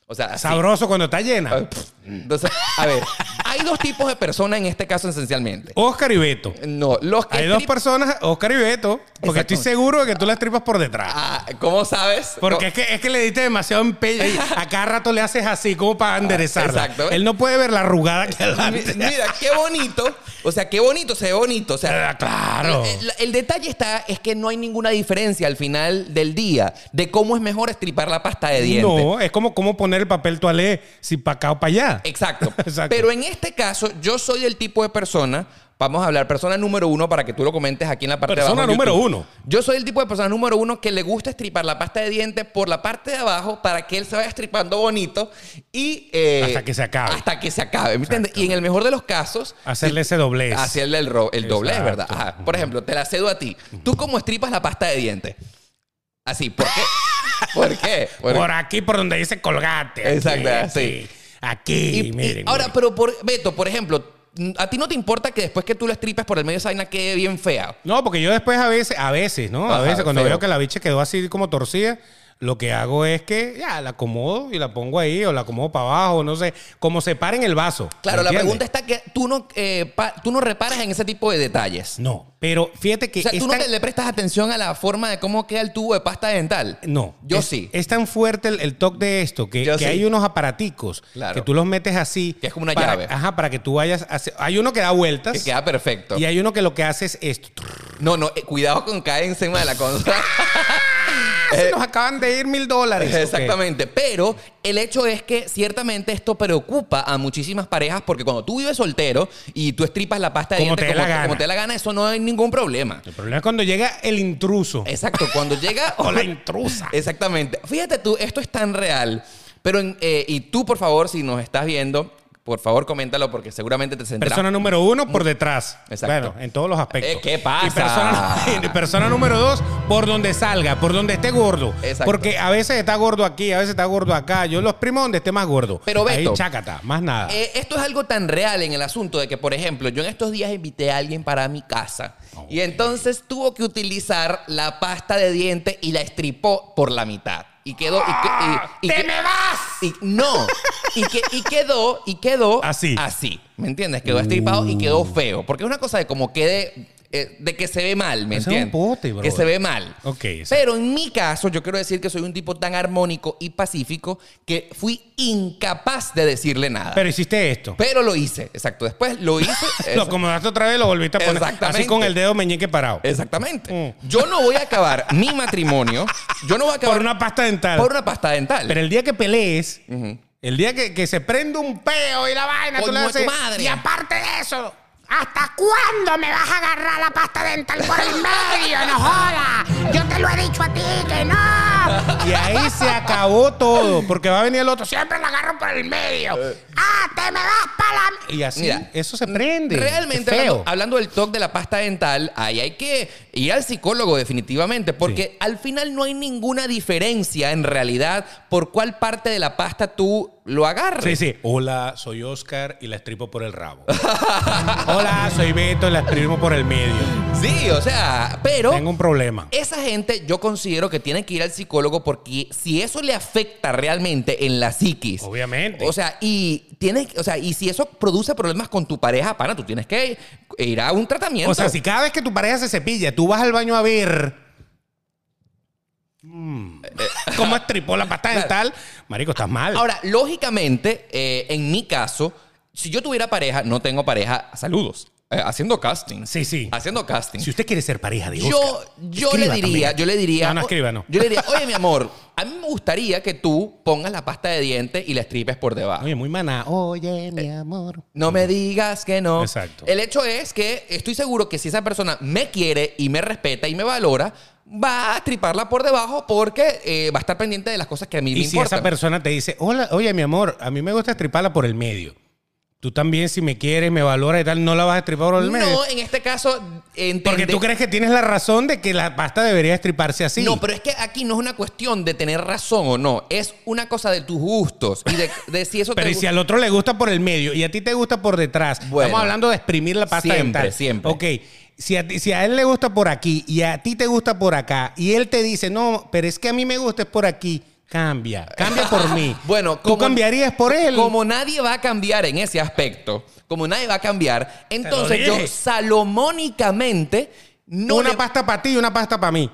O sea, así. Sabroso cuando está llena. Entonces, a ver, hay dos tipos de personas en este caso esencialmente. Oscar y Beto. No, los que Hay dos personas, Oscar y Beto, porque estoy seguro de que tú la tripas por detrás. Ah, ¿Cómo sabes? Porque es que, es que le diste demasiado empeño y a cada rato le haces así como para enderezarla. Ah, exacto. Él no puede ver la arrugada que Mi- adelante. Mira, qué bonito. O sea, qué bonito, se ve bonito. O sea, Ah, claro. El, el detalle está, es que no hay ninguna diferencia al final del día de cómo es mejor estripar la pasta de diente. No, es como, como poner el papel toalé si para acá o para allá. Exacto. Exacto. Pero en este caso, yo soy el tipo de persona. Vamos a hablar, persona número uno, para que tú lo comentes aquí en la parte de Persona abajo. en número uno. Yo soy el tipo de persona número uno que le gusta estripar la pasta de diente por la parte de abajo para que él se vaya estripando bonito y. eh, Hasta que se acabe. Hasta que se acabe. ¿Me entiendes? Y en el mejor de los casos. Hacerle ese doblez. Hacerle el, el doblez. ¿verdad? Ajá. Por ejemplo, te la cedo a ti. ¿Tú cómo estripas la pasta de diente? Así, ¿por qué? ¿Por qué? Por- Por aquí, por donde dice colgate. Exacto, sí. Aquí, Y- y miren. ahora, miren. pero por, Beto, por ejemplo, ¿a ti no te importa que después que tú lo estripes por el medio esa vaina quede bien fea? No, porque yo después a veces, a veces, ¿no? A Ajá, veces cuando feo. veo que la bicha quedó así como torcida, lo que hago es que ya la acomodo y la pongo ahí o la acomodo para abajo, no sé, como se para en el vaso. Claro, la pregunta está que tú no, eh, pa- tú no reparas en ese tipo de detalles. No, pero fíjate que O sea, tú no te le prestas atención a la forma de cómo queda el tubo de pasta dental. No. Yo es, sí. Es tan fuerte el, el toque de esto que, que sí. hay unos aparaticos Claro. que tú los metes así. Que es como una para- llave. Ajá, para que tú vayas Hay uno que da vueltas. Que queda perfecto. Y hay uno que lo que hace es esto. No, no, eh, cuidado con caer encima de la consola. Se nos acaban de ir mil dólares. Exactamente. Pero el hecho es que ciertamente esto preocupa a muchísimas parejas porque cuando tú vives soltero y tú estripas la pasta de Como dientes te como, la gana. como te dé la gana, eso no hay ningún problema. El problema es cuando llega el intruso. Exacto, cuando llega... O la intrusa. Exactamente. Fíjate tú, esto es tan real. Pero, en- eh, y tú, por favor, si nos estás viendo, por favor, coméntalo porque seguramente te sentirás... Persona número uno por detrás. Exacto. Bueno, en todos los aspectos. Eh, ¿qué pasa? Y persona, número dos, por donde salga, por donde esté gordo. Exacto. Porque a veces está gordo aquí, a veces está gordo acá. Yo lo exprimo donde esté más gordo. Pero, Ahí Beto, chácata, más nada. Eh, esto es algo tan real en el asunto de que, por ejemplo, yo en estos días invité a alguien para mi casa y entonces tuvo que utilizar la pasta de diente y la estripó por la mitad. Y quedó. Y, que- y- y ¡Te me vas! y- no. Y, que, y quedó. Y quedó. Así. Así. ¿Me entiendes? Quedó estripado y quedó feo. Porque es una cosa de como quede. Eh, de que se ve mal, ¿me entiendes? pote, bro. que se ve mal. Ok, exacto. Pero en mi caso, yo quiero decir que soy un tipo tan armónico y pacífico que fui incapaz de decirle nada. Pero hiciste esto. Pero lo hice, exacto. Después lo hice. Lo acomodaste otra vez, lo volviste a poner. Exactamente. Así con el dedo meñique parado. Exactamente. Mm. Yo no voy a acabar mi matrimonio. Yo no voy a acabar Por una pasta dental. por una pasta dental. Pero el día que pelees, el día que, que se prende un peo y la vaina, tú le de tu haces. madre. Y aparte de eso, ¿hasta cuándo me vas a agarrar la pasta dental por el medio? ¡No jodas! Yo te lo he dicho a ti que no. Y ahí se acabó todo. Porque va a venir el otro. Siempre la agarro por el medio. ¡Ah, te me vas para la... Y así, Mira, eso se prende. Realmente, hablando, hablando del TOC de la pasta dental, ahí hay que ir al psicólogo definitivamente, porque al final no hay ninguna diferencia en realidad por cuál parte de la pasta tú lo agarres. Sí, sí. Hola, soy Oscar y la estripo por el rabo. Hola, soy Beto y la estripo por el medio. Sí, o sea, pero Tengo un problema. esa gente yo considero que tiene que ir al psicólogo porque si eso le afecta realmente en la psiquis. Obviamente. O sea, y tienes, o sea, y si eso produce problemas con tu pareja, pana, tú tienes que ir a un tratamiento. O sea, si cada vez que tu pareja se cepilla, tú vas al baño a ver. mm, ¿Cómo estripó la pasta dental? Marico, estás mal. Ahora, lógicamente, eh, en mi caso, si yo tuviera pareja, no tengo pareja, saludos, eh, haciendo casting. Sí, sí. Haciendo casting. si usted quiere ser pareja de Oscar, yo, yo le diría, también. yo le diría. No, no escriba, no. Yo le diría, oye, mi amor, a mí me gustaría que tú pongas la pasta de dientes y la estripes por debajo. Oye, muy maná. Oye, mi amor. No me digas que no. Exacto. El hecho es que estoy seguro que si esa persona me quiere y me respeta y me valora, va a triparla por debajo porque eh, va a estar pendiente de las cosas que a mí me Y si importan. esa persona te dice, hola, oye, mi amor, a mí me gusta estriparla por el medio. Tú también, si me quieres, me valoras y tal, no la vas a estripar por el medio. no, en este caso, entende- Porque tú crees que tienes la razón de que la pasta debería estriparse así. No, pero es que aquí no es una cuestión de tener razón o no. Es una cosa de tus gustos y de, de si eso Pero te y si al otro le gusta por el medio y a ti te gusta por detrás, Bueno. estamos hablando de exprimir la pasta Siempre, dental. siempre. Ok, si a, ti- si a él le gusta por aquí y a ti te gusta por acá y él te dice, no, pero es que a mí me gusta es por aquí, cambia, cambia por mí. Bueno, tú cambiarías por él. Como nadie va a cambiar en ese aspecto, como nadie va a cambiar, entonces yo salomónicamente no una le- pasta para ti y una pasta para mí.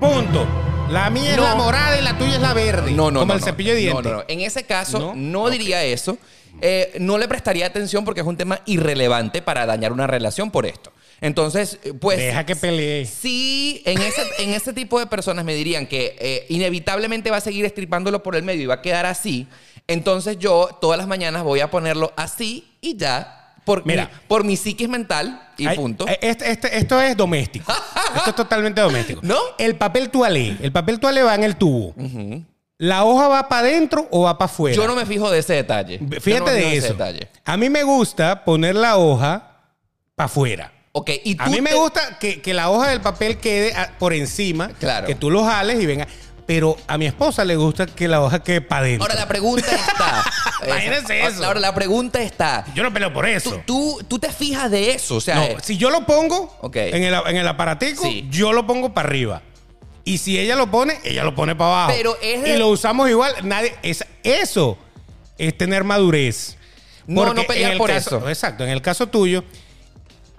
Punto. La mía es la morada y la tuya es la verde. No, no, Como no, el no. cepillo de No, dientes. En ese caso, ¿No? no, diría eso. Eh, no le prestaría atención porque es un tema irrelevante para dañar una relación por esto. Entonces, eh, pues. Deja que pelee. Sí, en ese, en ese tipo de personas me dirían que eh, inevitablemente va a seguir estripándolo por el medio y va a quedar así. Entonces yo todas las mañanas voy a ponerlo así y ya. Por, Mira. mi, por mi psiquis mental y punto. eh, este- este- esto es doméstico. esto es totalmente doméstico. ¿No? El papel toalé. El papel toalé va en el tubo. ¿La hoja va para adentro o va para afuera? yo no me fijo de ese detalle. No Fíjate de eso. detalle. A mí me gusta poner la hoja para afuera. Ok, y tú A mí me te- gusta que, que la hoja del papel quede por encima. Claro. Que tú lo jales y venga. Pero a mi esposa le gusta que la hoja quede para adentro. Ahora la pregunta está. Imagínense eso. Ahora la pregunta está. Yo no peleo por eso. Tú, tú, tú te fijas de eso, o sea, No, eh, si yo lo pongo Ok. en, el, en el aparatico, Sí. yo lo pongo para arriba. Y si ella lo pone, ella lo pone para abajo. Pero es de- Y lo usamos igual. Nadie, es, eso es tener madurez. No, Porque no pelear por caso- eso. Exacto. En el caso tuyo,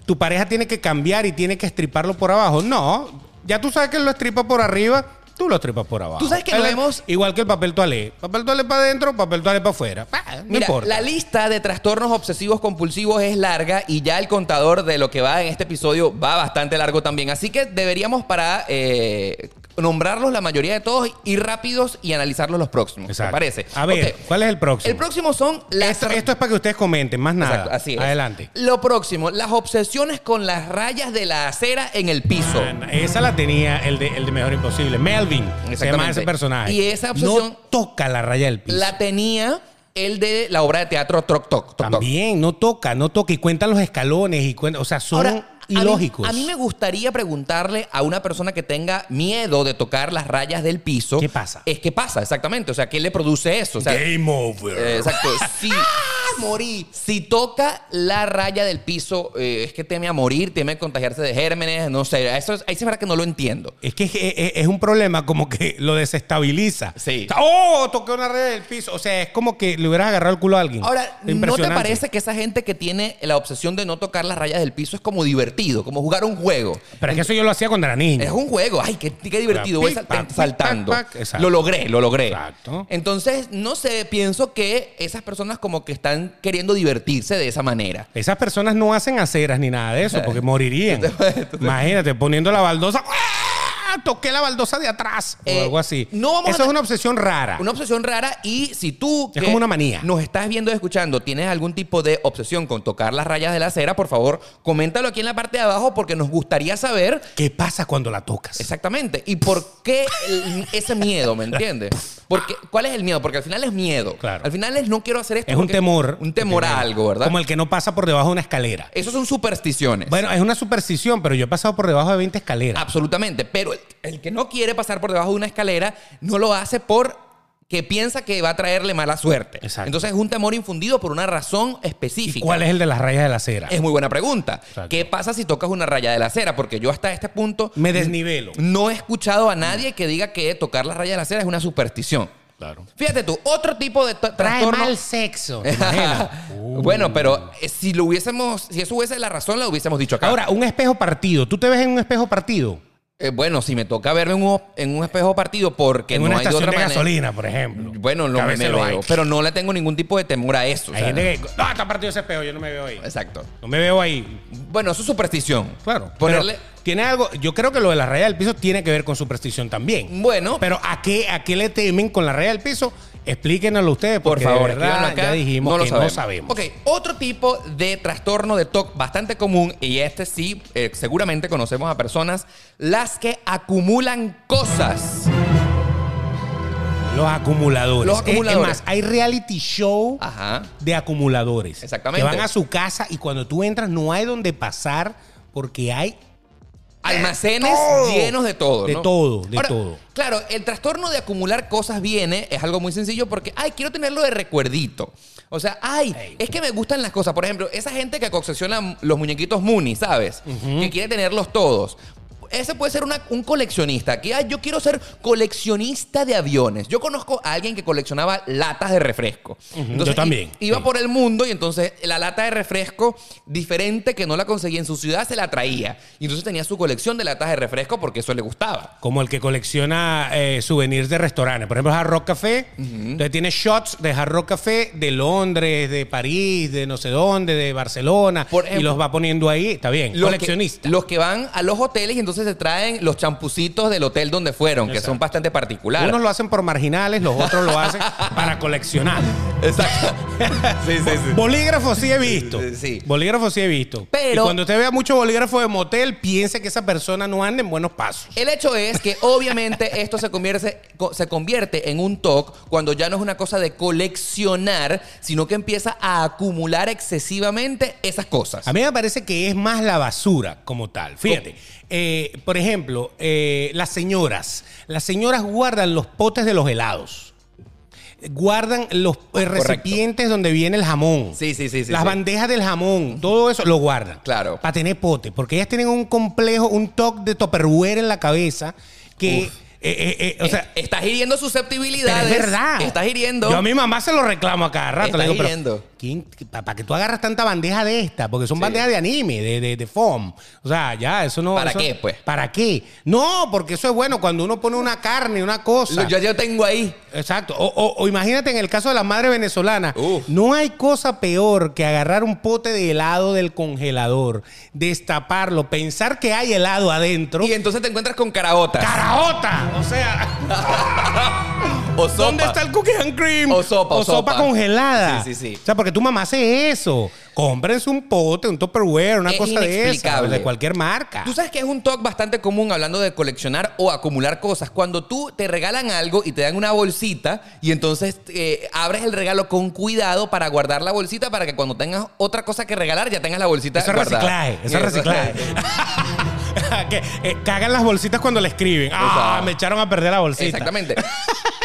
tu pareja tiene que cambiar y tiene que estriparlo por abajo. No, ya tú sabes que él lo estripa por arriba, tú lo estripas por abajo. Tú sabes que lo es hemos- Igual que el papel toalé. Papel toalé para adentro, papel toalé para afuera. No Mira, importa. la lista de trastornos obsesivos compulsivos es larga y ya el contador de lo que va en este episodio va bastante largo también. Así que deberíamos para eh, nombrarlos la mayoría de todos, ir rápidos y analizarlos los próximos. Exacto. ¿Te parece? A ver. ¿cuál es el próximo? El próximo son las... esto, esto es para que ustedes comenten, más nada. Exacto, así es. Adelante. Lo próximo, las obsesiones con las rayas de la acera en el piso. Esa la tenía el de, el de Mejor Imposible. Melvin. Se llama ese personaje. Y esa obsesión- No toca la raya del piso. La tenía el de la obra de teatro Troc Toc. También, no toca, no toca. Y cuenta los escalones y cuenta. O sea, son Ahora, a mí- ilógicos. A mí, me gustaría preguntarle a una persona que tenga miedo de tocar las rayas del piso. ¿Qué pasa? Es que pasa, exactamente. O sea, ¿qué le produce eso? O sea, Game over. eh, exacto. Si, morir. Si toca la raya del piso, eh, es que teme a morir, teme a contagiarse de gérmenes, no sé. Eso es, ahí sí es verdad que no lo entiendo. Es que es, es- es un problema como que lo desestabiliza. Sí. ¡Oh! Toqué una red del piso. O sea, es como que le hubieras agarrado el culo a alguien. Ahora, ¿no te parece que esa gente que tiene la obsesión de no tocar las rayas del piso es como divertido, como jugar un juego? Pero es que eso yo lo hacía cuando era niño. Es un juego. Ay, qué, qué divertido. Voy pac, saltando. pac, pac. Exacto. Lo logré, lo logré. Exacto. Entonces, no sé, pienso que esas personas como que están queriendo divertirse de esa manera. Esas personas no hacen aceras ni nada de eso porque morirían. Imagínate, poniendo la baldosa. ¡Ah! Toqué la baldosa de atrás. Eh, o algo así. no vamos eso es una obsesión rara. Una obsesión rara y si tú... Es que como una manía. Nos estás viendo y escuchando, tienes algún tipo de obsesión con tocar las rayas de la acera, por favor, coméntalo aquí en la parte de abajo porque nos gustaría saber ¿Qué pasa cuando la tocas? exactamente y por qué el- ese miedo, ¿me entiendes? Porque, ¿Cuál es el miedo? Porque al final es miedo. Claro. Al final es no quiero hacer esto. Es un temor. Un temor a algo, ¿verdad? Como el que no pasa por debajo de una escalera. Eso son supersticiones. Bueno, es una superstición, pero yo he pasado por debajo de 20 escaleras. Absolutamente. Pero el, que no quiere pasar por debajo de una escalera no lo hace por que piensa que va a traerle mala suerte. Exacto. Entonces es un temor infundido por una razón ¿Y específica. cuál es el de las rayas de la acera? Es muy buena pregunta. Exacto. ¿Qué pasa si tocas una raya de la acera? Porque yo hasta este punto Me desnivelo. no he escuchado a nadie que diga que tocar la raya de la acera es una superstición. Claro. Fíjate tú, otro tipo de tra- Trae trastorno. mal sexo. Uh. Bueno, pero eh, si lo hubiésemos, si eso hubiese la razón, lo hubiésemos dicho acá. Ahora, un espejo partido. ¿Tú te ves en un espejo partido? Eh, bueno, si me toca verme en un, en un espejo partido porque en no una hay de estación otra de, gasolina, por ejemplo. Bueno, no me, me lo veo, hay. pero no le tengo ningún tipo de temor a eso. o Hay sea, gente que. No, está partido ese espejo, yo no me veo ahí. Exacto. No me veo ahí. Bueno, eso es superstición. Claro. Ponerle. Pero tiene algo. Yo creo que lo de la raya del piso tiene que ver con superstición también. Bueno, Pero ¿a qué, ¿a qué le temen con la raya del piso? Explíquenoslo ustedes, por favor, de verdad escríbanlo acá. ya dijimos no lo que sabemos. no sabemos. Ok, otro tipo de trastorno de TOC bastante común, y este sí, eh, seguramente conocemos a personas, las que acumulan cosas. Los acumuladores. Los Es- acumuladores. Es más, hay reality show Ajá. de acumuladores. Exactamente. Que van a su casa y cuando tú entras no hay donde pasar porque hay Almacenes todo. llenos de todo. De ¿no? todo, de Ahora, todo. Claro, el trastorno de acumular cosas viene, es algo muy sencillo porque, ay, quiero tenerlo de recuerdito. O sea, ay, es que me gustan las cosas. Por ejemplo, esa gente que obsesiona los muñequitos Mooney, ¿sabes? Que quiere tenerlos todos. Ese puede ser una- un coleccionista. Que ay, yo quiero ser coleccionista de aviones. Yo conozco a alguien que coleccionaba latas de refresco. yo también, Iba sí. por el mundo y entonces la lata de refresco diferente que no la conseguía en su ciudad se la traía. Y entonces tenía su colección de latas de refresco porque eso le gustaba. como el que colecciona eh, souvenirs de restaurantes. Por ejemplo, Hard Rock Café. Entonces tiene shots de Hard Rock Café de Londres, de París, de no sé dónde, de Barcelona. Por y los va poniendo ahí. Está bien. Los Coleccionista. Que, los que van a los hoteles y entonces se traen los champucitos del hotel donde fueron, que son bastante particulares. Unos lo hacen por marginales, los otros lo hacen para coleccionar. Exacto. sí, sí, sí. Bolígrafo sí he visto. Sí, sí. Bolígrafo sí he visto. Pero- Y cuando usted vea mucho bolígrafo de motel, piense que esa persona no anda en buenos pasos. El hecho es que obviamente esto se convierte, co- se convierte en un TOC cuando ya no es una cosa de coleccionar, sino que empieza a acumular excesivamente esas cosas. A mí me parece que es más la basura como tal. Fíjate, eh, por ejemplo, eh, las señoras. Las señoras guardan los potes de los helados. Guardan los eh, recipientes donde viene el jamón. Sí, sí, sí, sí, Las sí. bandejas del jamón. Todo eso lo guardan. Claro. Para tener pote. Porque ellas tienen un complejo, un toque de topperware en la cabeza que... Uf. eh, eh, eh, o sea, estás hiriendo pero susceptibilidades. es verdad. Estás hiriendo. Yo a mi mamá se lo reclamo a cada rato. Estás Le digo, pero, ¿Para que tú agarras tanta bandeja de esta? Porque son Sí. bandejas de anime, de, de, de foam. O sea, ya, eso no. ¿Para eso- qué, pues? ¿Para qué? No, porque eso es bueno cuando uno pone una carne, una cosa. Yo, yo tengo ahí. Exacto. O, o- o imagínate en el caso de la madre venezolana. Uf. No hay cosa peor que agarrar un pote de helado del congelador, destaparlo, pensar que hay helado adentro. Y entonces te encuentras con caraotas. ¡Caraota! O sea. o sopa. ¿Dónde está el cookie and cream? O sopa, O o sopa sopa. congelada. Sí, sí, sí. O sea, porque tu mamá hace eso. Cómprense un pote, un Tupperware, una Es cosa de esa. De cualquier marca. Tú sabes que es un talk bastante común hablando de coleccionar o acumular cosas. Cuando tú te regalan algo y te dan una bolsita y entonces eh, abres el regalo con cuidado para guardar la bolsita para que cuando tengas otra cosa que regalar ya tengas la bolsita Eso es reciclaje. Eso es reciclaje. que eh, cagan las bolsitas cuando le escriben. Ah, Exacto. me echaron a perder la bolsita. Exactamente.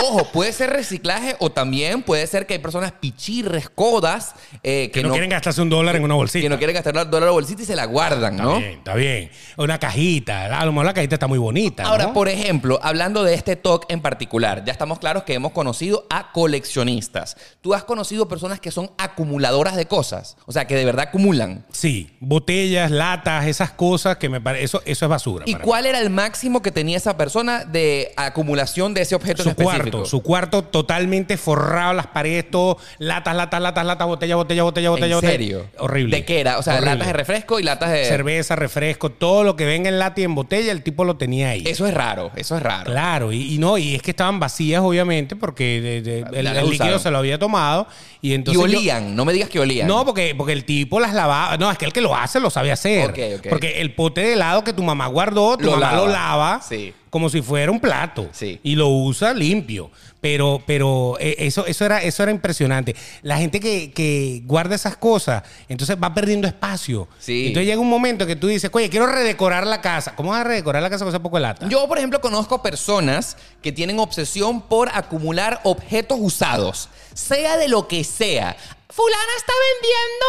Ojo, puede ser reciclaje o también puede ser que hay personas pichirres, codas, eh, Que no, quieren gastarse un dólar en una bolsita. que no quieren gastar el dólar o bolsita y se la guardan, Está ¿no? bien, está bien. Una cajita. A lo mejor la cajita está muy bonita. Ahora, ¿no? por ejemplo, hablando de este talk en particular, ya estamos claros que hemos conocido a coleccionistas. Tú has conocido personas que son acumuladoras de cosas, o sea, que de verdad acumulan. Sí, botellas, latas, esas cosas que me parece. Eso, eso es basura. ¿Y para mí. cuál era el máximo que tenía esa persona de acumulación de ese objeto en Su específico? cuarto, su cuarto totalmente forrado, las paredes, todo, latas, latas, latas, latas, botella, botella, botella, botella. ¿En botella. serio? Horrible. ¿De qué era? O sea, Horrible. latas de refresco y latas de... Cerveza, refresco, todo lo que venga en lata y en botella, el tipo lo tenía ahí. Eso es raro, eso es raro. Claro, y, y no, y es que estaban vacías, obviamente, porque de- de- el, líquido se lo había tomado. Y y entonces. yo- olían, no me digas que olían. no, porque, porque el tipo las lavaba. No, es que el que lo hace lo sabe hacer. Ok, ok. Porque el pote de helado que tu mamá guardó, tu Lo mamá lo lava. lava Sí. como si fuera un plato. Sí. Y lo usa limpio. Pero, pero eh, eso, eso, era, eso era impresionante. La gente que, que guarda esas cosas, entonces va perdiendo espacio. Sí. Entonces llega un momento que tú dices, oye, quiero redecorar la casa. ¿Cómo vas a redecorar la casa con ese poco de lata? Yo, por ejemplo, conozco personas que tienen obsesión por acumular objetos usados, sea de lo que sea. Fulana está vendiendo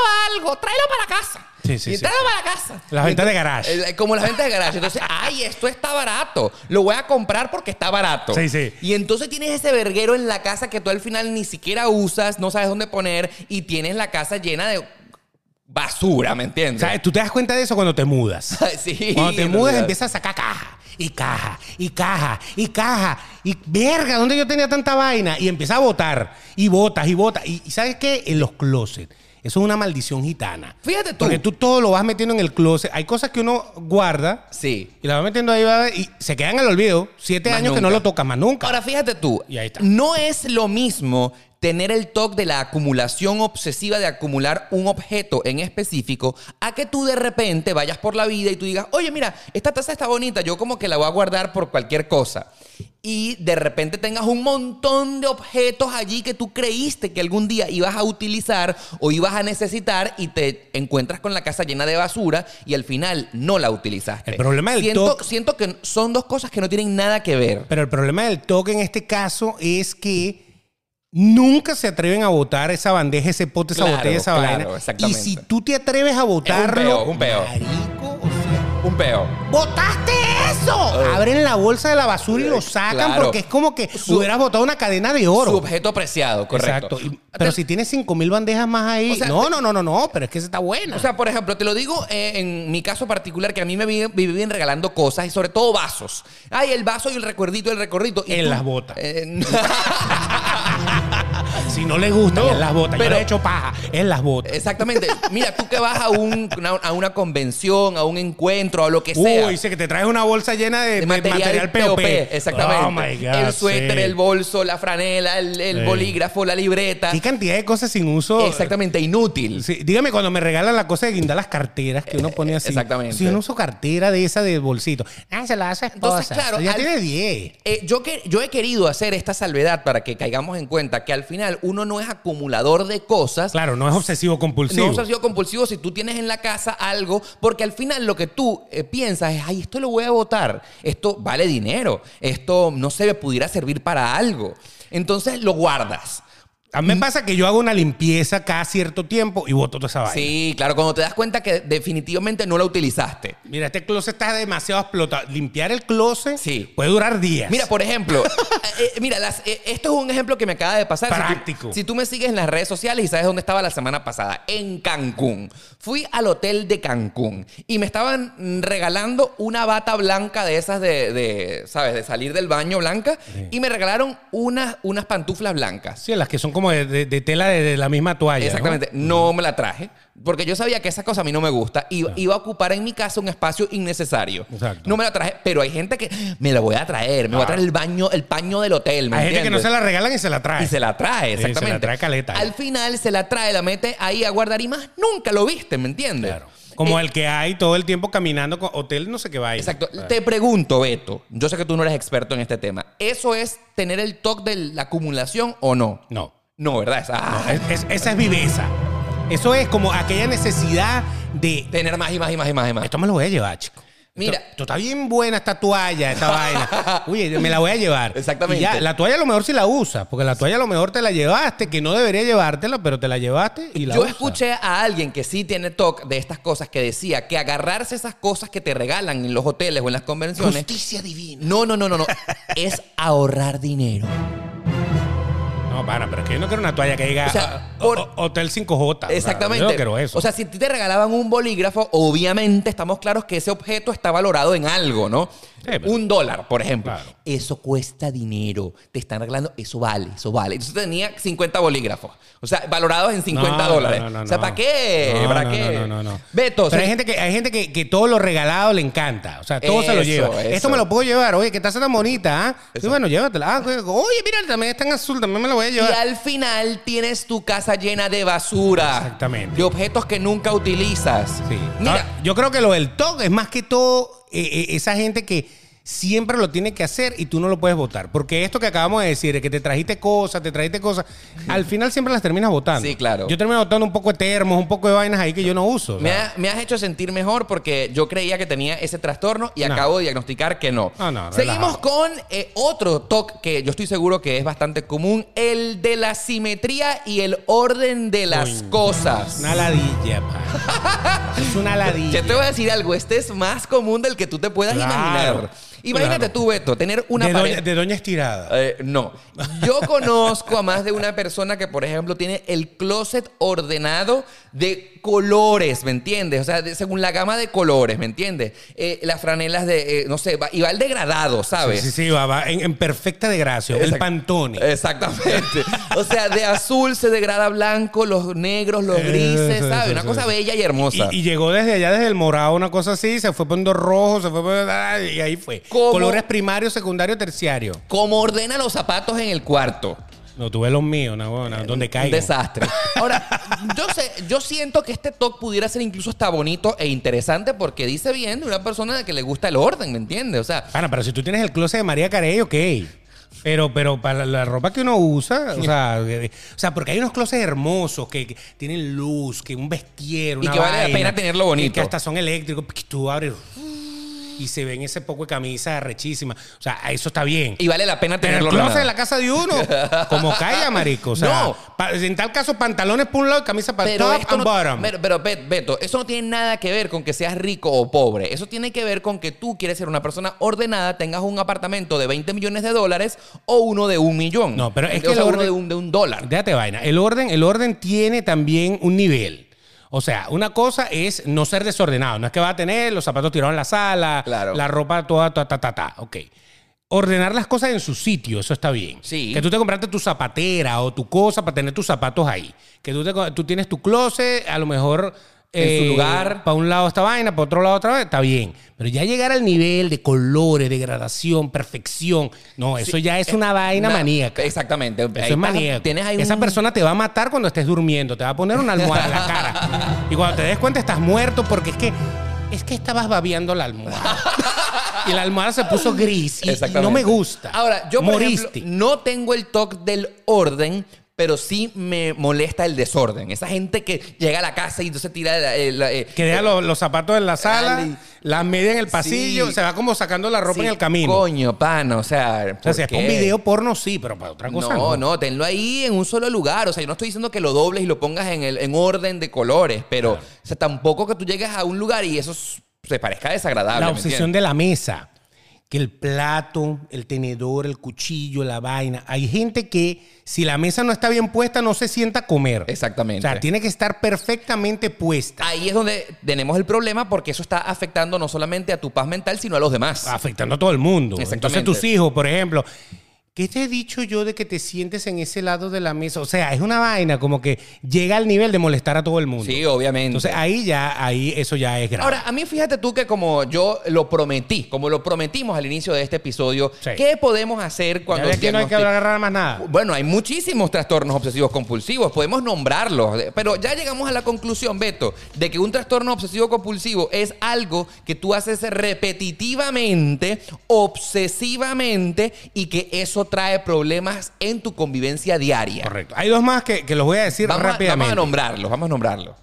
algo, tráelo para casa. Sí, sí, y sí. tráelo para casa. Las ventas de garage. eh, Como las ventas de garage. Entonces, ay, esto está barato. Lo voy a comprar porque está barato. Sí, sí. Y entonces tienes ese verguero en la casa que tú al final ni siquiera usas, no sabes dónde poner y tienes la casa llena de basura, ¿me entiendes? ¿Sabes? Tú te das cuenta de eso cuando te mudas. sí. Cuando te mudas empiezas a sacar caja y caja y caja y caja y verga, ¿dónde yo tenía tanta vaina? Y empieza a botar y botas y botas. Y, y ¿sabes qué? En los closets. Eso es una maldición gitana. Fíjate tú. Porque tú todo lo vas metiendo en el closet. Hay cosas que uno guarda Sí. y las vas metiendo ahí y se quedan al olvido. Siete Más años que no lo tocas más nunca. Ahora fíjate tú, Y ahí está. no es lo mismo tener el toque de la acumulación obsesiva de acumular un objeto en específico a que tú de repente vayas por la vida y tú digas, oye, mira, esta taza está bonita, yo como que la voy a guardar por cualquier cosa. Y de repente tengas un montón de objetos allí que tú creíste que algún día ibas a utilizar o ibas a necesitar y te encuentras con la casa llena de basura y al final no la utilizaste. El problema del siento, toque- siento que son dos cosas que no tienen nada que ver. Pero el problema del toque en este caso es que nunca se atreven a botar esa bandeja, ese pote, esa Claro, botella, esa claro, vaina. Y si tú te atreves a botarlo, peo, un peo. marico, o sea, Un peo. ¡Botaste eso! Abren la bolsa de la basura y lo sacan Claro. porque es como que hubieras botado una cadena de oro. Su objeto preciado, correcto. Exacto. Y- pero si tienes cinco mil bandejas más ahí. O sea, no, no, no, no, no, pero es que esa está buena. O sea, por ejemplo, te lo digo eh, en mi caso particular, que a mí me vi- me viven regalando cosas y sobre todo vasos. Ay, el vaso y el recuerdito, el recuerdito. Y tú- las bota. Eh, si no le gustan, No, él las bota. Yo pero- le he hecho paja, él las bota. Exactamente. Mira, tú que vas a, un- una, a una convención, a un encuentro, a lo que sea. Uy, dice que te traes una bolsa llena de, de de material, POP. Exactamente. Oh my God. el suéter, sí. el bolso, la franela, el, el Sí. bolígrafo, la libreta. Qué cantidad de cosas sin uso. Exactamente, inútil. Sí, dígame cuando me regalan la cosa de guindar las carteras que uno pone así. exactamente. Si uno uso cartera de esa de bolsito. Ah, se la hace esposa. Entonces, claro, Ya al- tiene 10. Eh, yo, que, yo he querido hacer esta salvedad para que caigamos en cuenta que al final uno no es acumulador de cosas. Claro, no es obsesivo compulsivo. No es sido compulsivo si tú tienes en la casa algo, porque al final lo que tú eh, piensas es, ay, esto lo voy a votar, esto vale dinero, esto no se me pudiera servir para algo. Entonces lo guardas. A mí me pasa que yo hago una limpieza cada cierto tiempo y boto toda esa vaina. Sí, claro, cuando te das cuenta que definitivamente no la utilizaste. Mira, este closet está demasiado explotado. Limpiar el closet Sí. puede durar días. Mira, por ejemplo, eh, eh, mira, las- eh, esto es un ejemplo que me acaba de pasar. Si tú- Práctico. Si tú, me sigues en las redes sociales y sabes dónde estaba la semana pasada, en Cancún. Fui al hotel de Cancún y me estaban regalando una bata blanca de esas de, de, ¿sabes? De salir del baño blanca y me regalaron unas, unas pantuflas blancas. Sí, las que son como de, de- de tela de, de la misma toalla. Exactamente. ¿no? me la traje. Porque yo sabía que esa cosa a mí no me gusta. Y iba a ocupar en mi casa un espacio innecesario. Exacto. No me la traje. Pero hay gente que me la voy a traer. Me voy a traer el baño, el paño del hotel. ¿me Hay gente que no se la regalan y se la trae. Y se la trae, Sí, se la exactamente. trae caleta. Al final se la trae, la mete ahí a guardar y más nunca lo viste, ¿me entiendes? Claro. Como Eh, el que hay todo el tiempo caminando con hotel, no sé qué va Exacto. Te pregunto, Beto, yo sé que tú no eres experto en este tema. ¿Eso es tener el toque de la acumulación o no? No. No, ¿verdad? Es- ah, es- es- esa es viveza. Eso es como aquella necesidad de. tener más y más y más y más y más. Esto me lo voy a llevar, chico. Mira, Esto está bien buena esta toalla, esta vaina. Uy, me la voy a llevar. Exactamente. Y ya, la toalla a lo mejor si la usas, porque la toalla a lo mejor te la llevaste, que no debería llevártela, pero te la llevaste y la yo usas. escuché a alguien que sí tiene TOC de estas cosas que decía que agarrarse esas cosas que te regalan en los hoteles o en las convenciones. Justicia divina. No, no, no, no, no. es ahorrar dinero. No, para, pero es que yo no quiero una toalla que diga O sea, ah, por- o- Hotel 5J. O sea, Exactamente. yo no quiero eso. O sea, si a ti te regalaban un bolígrafo, obviamente estamos claros que ese objeto está valorado en algo, ¿no? Pero- un dólar, por ejemplo. Claro. Eso cuesta dinero. Te están regalando, eso vale, eso vale. Entonces tenía 50 bolígrafos. O sea, valorados en 50 No, no, dólares. no, no, o sea, no. ¿para qué? No, ¿Para no, qué? No, no, no, no. Beto, Pero hay gente que hay gente que, que todo lo regalado le encanta. O sea, todo se lo Eso, lleva. eso. Esto me lo puedo llevar. Oye, que taza tan bonita, ¿ah? Sí, Eso. bueno, llévatela. Ah, oye, mira, también está en azul, también me la voy a Y llevar. al final tienes tu casa llena de basura. Exactamente. De objetos que nunca utilizas. Sí. Mira, Ahora, yo creo que lo del TOC es más que todo esa gente que siempre lo tiene que hacer y tú no lo puedes votar. Porque esto que acabamos de decir, de que te trajiste cosas, te trajiste cosas, al final siempre las terminas votando. Sí, claro. Yo termino votando un poco de termos, un poco de vainas ahí que yo no uso. Me, sea. ha- me has hecho sentir mejor porque yo creía que tenía ese trastorno y No. acabo de diagnosticar que no. No, no, Seguimos relajado. con eh, otro TOC que yo estoy seguro que es bastante común, el de la simetría y el orden de las Coño. cosas. Una ladilla, pa. es una ladilla. Yo te voy a decir algo, este es más común del que tú te puedas Claro, imaginar. Imagínate tú, Beto, tener una de, pareja... doña, de doña estirada. Eh, no. Yo conozco a más de una persona que, por ejemplo, tiene el closet ordenado de colores, ¿me entiendes? O sea, de- según la gama de colores, ¿me entiendes? Eh, las franelas de, eh, no sé, va- y va el degradado, ¿sabes? Sí, sí, va, va en, en perfecta degradación. El pantone. Exactamente. O sea, de azul se degrada blanco, los negros, los grises, ¿sabes? Una cosa bella y hermosa. Y, y llegó desde allá, desde el morado, una cosa así, se fue poniendo rojo, se fue poniendo, y ahí fue. ¿Cómo? Colores primario, secundario, terciario. Como ordena los zapatos en el cuarto. No, tuve los míos, no, bueno, donde Un caiga. desastre. Ahora, yo sé, yo siento que este talk pudiera ser incluso hasta bonito e interesante porque dice bien de una persona que le gusta el orden, ¿me entiendes? O sea, Pana, pero si tú tienes el closet de María Carey, ok. Pero, pero para la ropa que uno usa, o sea, eh, o sea, porque hay unos closets hermosos que, que tienen luz, que un vestier, una que vale la pena tenerlo bonito. y Que hasta son eléctricos, que tú abres y se ven ese poco de camisa rechísima. O sea, eso está bien. y vale la pena Pero el tenerlo de la casa de uno, como caiga, marico. O sea, No. en tal caso, pantalones por un lado y camisa para top and no, bottom. pero, pero, Bet- Beto, eso no tiene nada que ver con que seas rico o pobre. Eso tiene que ver con que tú quieres ser una persona ordenada, tengas un apartamento de 20 millones de dólares o uno de un millón. No, pero es O que sea, el uno orden- de un, de un dólar. Déjate vaina. El orden, el orden tiene también un nivel. O sea, una cosa es no ser desordenado. No es que va a tener los zapatos tirados en la sala, Claro. la ropa toda, ta, ta, ta, ta. Ok. Ordenar las cosas en su sitio, eso está bien. Sí. Que tú te compraste tu zapatera o tu cosa para tener tus zapatos ahí. Que tú, te tú tienes tu closet, a lo mejor... En su lugar. Para un lado esta vaina, para otro lado otra vez, está bien. Pero ya llegar al nivel de colores, degradación, perfección, no, eso ya es una vaina Una- maníaca. Exactamente. Ahí es maníaco. Tienes ahí Esa un- persona te va a matar cuando estés durmiendo. Te va a poner una almohada en la cara. Y cuando te des cuenta estás muerto porque es que es que estabas babeando la almohada. y la almohada se puso gris y- y, no me gusta. Ahora, yo por Moriste. ejemplo, no tengo el toque del orden, pero sí me molesta el desorden. Esa gente que llega a la casa y entonces tira la- eh, la- eh, que deja los, los zapatos en la sala, las media en el pasillo, Sí. se va como sacando la ropa sí, en el camino. Coño, pana, o sea, o sea, ¿por si es un video porno, sí, pero para otra cosa No, no. no, tenlo ahí en un solo lugar. O sea, yo no estoy diciendo que lo dobles y lo pongas en, el, en orden de colores, pero o sea, tampoco que tú llegues a un lugar y eso se parezca desagradable. La ¿me obsesión de la mesa. Que el plato, el tenedor, el cuchillo, la vaina. Hay gente que si la mesa no está bien puesta no se sienta a comer. Exactamente. O sea, tiene que estar perfectamente puesta. Ahí es donde tenemos el problema porque eso está afectando no solamente a tu paz mental, sino a los demás. Afectando a todo el mundo. Exactamente. Entonces tus hijos, por ejemplo. ¿Qué te he dicho yo de que te sientes en ese lado de la mesa? O sea, es una vaina como que llega al nivel de molestar a todo el mundo. Sí, obviamente. Entonces ahí ya, ahí eso ya es grave. Ahora, a mí fíjate tú que como yo lo prometí, como lo prometimos al inicio de este episodio, Sí. ¿qué podemos hacer Ya cuando de aquí no hay que agarrar más nada. Bueno, hay muchísimos trastornos obsesivos compulsivos, podemos nombrarlos, pero ya llegamos a la conclusión, Beto, de que un trastorno obsesivo compulsivo es algo que tú haces repetitivamente, obsesivamente y que eso trae problemas en tu convivencia diaria. Correcto. Hay dos más que, que los voy a decir Vamos a, rápidamente. vamos a nombrarlos, vamos a nombrarlos.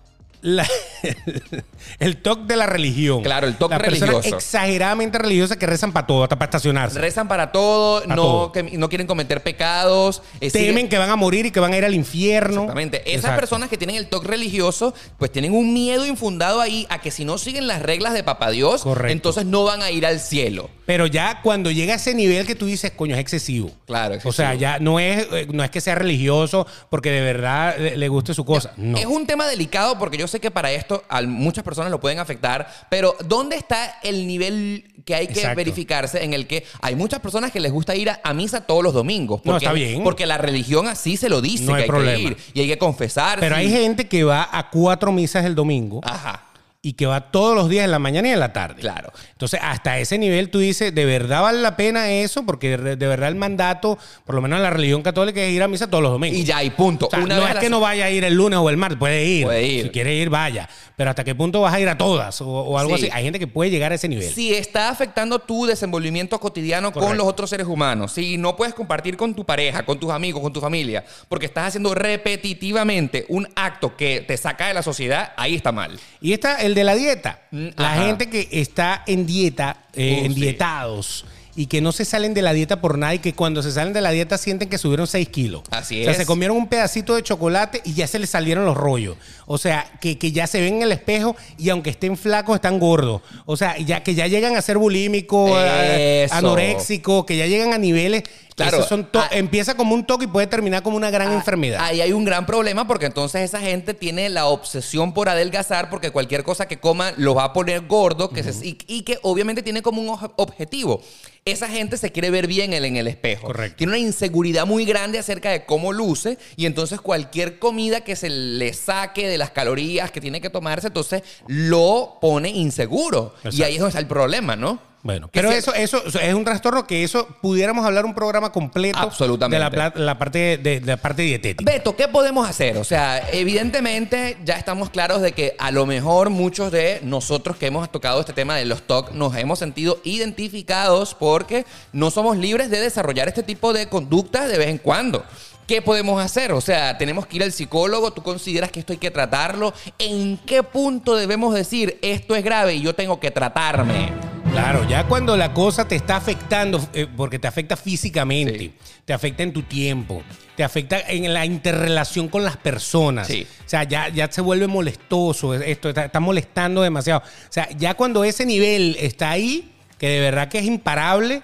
La- el toque de la religión. Claro, el toque personas religioso. exageradamente religiosas que rezan para todo, hasta para estacionarse. Rezan para todo, Para no, todo. que, no quieren cometer pecados. eh, Temen siguen- que van a morir y que van a ir al infierno. Exactamente. Esas Exacto. personas que tienen el toque religioso, pues tienen un miedo infundado ahí a que si no siguen las reglas de Papá Dios, Correcto. entonces no van a ir al cielo. Pero ya cuando llega a ese nivel que tú dices, coño, es excesivo. Claro, O sea, excesivo. ya no es, eh, no es que sea religioso porque de verdad le, le guste su cosa. No. Es un tema delicado porque yo sé que para esto a muchas personas lo pueden afectar, pero ¿dónde está el nivel que hay que Exacto. verificarse en el que hay muchas personas que les gusta ir a, a misa todos los domingos? No, Porque, está bien. Porque la religión así se lo dice No que hay hay problema. que ir y hay que confesar. Pero hay gente que va a cuatro misas el domingo Ajá, y que va todos los días en la mañana y en la tarde. claro. Entonces, hasta ese nivel tú dices, ¿de verdad vale la pena eso? Porque de de verdad el mandato, por lo menos en la religión católica, es ir a misa todos los domingos. Y ya, y punto. O sea, Una no es que no vaya a ir el lunes o el martes, puede ir. Puede ir. Si quiere ir, vaya. Pero ¿hasta qué punto vas a ir a todas o, o algo Sí. así? Hay gente que puede llegar a ese nivel. Si está afectando tu desenvolvimiento cotidiano con los otros seres humanos, si no puedes compartir con tu pareja, con tus amigos, con tu familia, porque estás haciendo repetitivamente un acto que te saca de la sociedad, ahí está mal. Y está el de la dieta. La ajá. gente que está en dieta, eh, Uh, en sí. dietados, y que no se salen de la dieta por nada y que cuando se salen de la dieta sienten que subieron 6 kilos. Así O sea, es. se comieron un pedacito de chocolate y ya se les salieron los rollos. O sea, que, que ya se ven en el espejo y aunque estén flacos, están gordos. O sea, ya que ya llegan a ser bulímicos, Eso. anoréxicos, que ya llegan a niveles. Claro. Son Ah. empieza como un toque y puede terminar como una gran enfermedad. Ahí hay un gran problema porque entonces esa gente tiene la obsesión por adelgazar porque cualquier cosa que coma lo va a poner gordo que se- y, y que obviamente tiene como un objetivo. Esa gente se quiere ver bien en, el espejo. Correcto. Tiene una inseguridad muy grande acerca de cómo luce y entonces cualquier comida que se le saque de las calorías que tiene que tomarse, entonces lo pone inseguro. Y ahí es donde está el problema, ¿no? Bueno, pero eso, eso es un trastorno que eso pudiéramos hablar un programa completo Absolutamente. de la parte de, de la parte dietética. Beto, ¿qué podemos hacer? O sea, evidentemente ya estamos claros de que a lo mejor muchos de nosotros que hemos tocado este tema de los TOC nos hemos sentido identificados porque no somos libres de desarrollar este tipo de conductas de vez en cuando. ¿Qué podemos hacer? O sea, tenemos que ir al psicólogo, tú consideras que esto hay que tratarlo. ¿En qué punto debemos decir esto es grave y yo tengo que tratarme? Claro, ya cuando la cosa te está afectando, eh, porque te afecta físicamente, Sí. te afecta en tu tiempo, te afecta en la interrelación con las personas. Sí. O sea, ya, ya se vuelve molestoso, esto está, está molestando demasiado. O sea, ya cuando ese nivel está ahí, que de verdad que es imparable,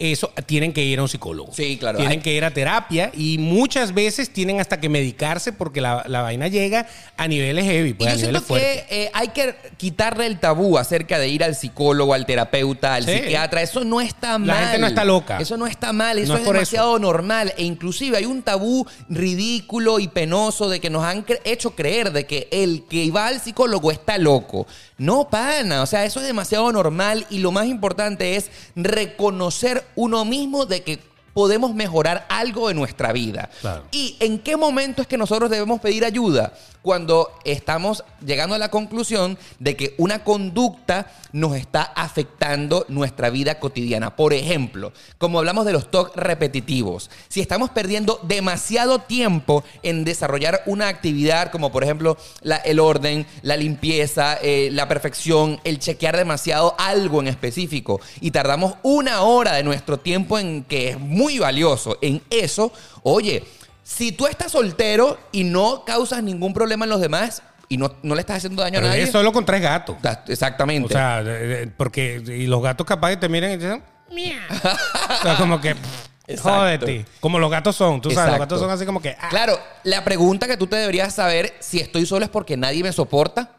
eso tienen que ir a un psicólogo. Sí, claro. Tienen que ir a terapia y muchas veces tienen hasta que medicarse porque la, la vaina llega a niveles heavy, Y pues, yo a siento que eh, hay que quitarle el tabú acerca de ir al psicólogo, al terapeuta, al Sí. psiquiatra. Eso no está mal. La gente no está loca. Eso no está mal. Eso No es, demasiado normal. E inclusive hay un tabú ridículo y penoso de que nos han cre- hecho creer de que el que va al psicólogo está loco. No, pana. O sea, eso es demasiado normal. Y lo más importante es reconocer uno mismo de que podemos mejorar algo en nuestra vida. Claro. ¿Y en qué momento es que nosotros debemos pedir ayuda? Cuando estamos llegando a la conclusión de que una conducta nos está afectando nuestra vida cotidiana. Por ejemplo, como hablamos de los TOC repetitivos, si estamos perdiendo demasiado tiempo en desarrollar una actividad como por ejemplo el orden, la limpieza, eh, la perfección, el chequear demasiado algo en específico y tardamos una hora de nuestro tiempo en que es muy valioso en eso, oye, si tú estás soltero y no causas ningún problema en los demás y no, no le estás haciendo daño Pero a nadie. es solo con tres gatos. ta- Exactamente. O sea, porque y los gatos capaz que te miran y te dicen, "Miau". O sea, como que, Exacto. jódete. Como los gatos son, tú sabes, los Exacto. gatos son así como que, ah. Claro, la pregunta que tú te deberías saber si estoy solo es porque nadie me soporta.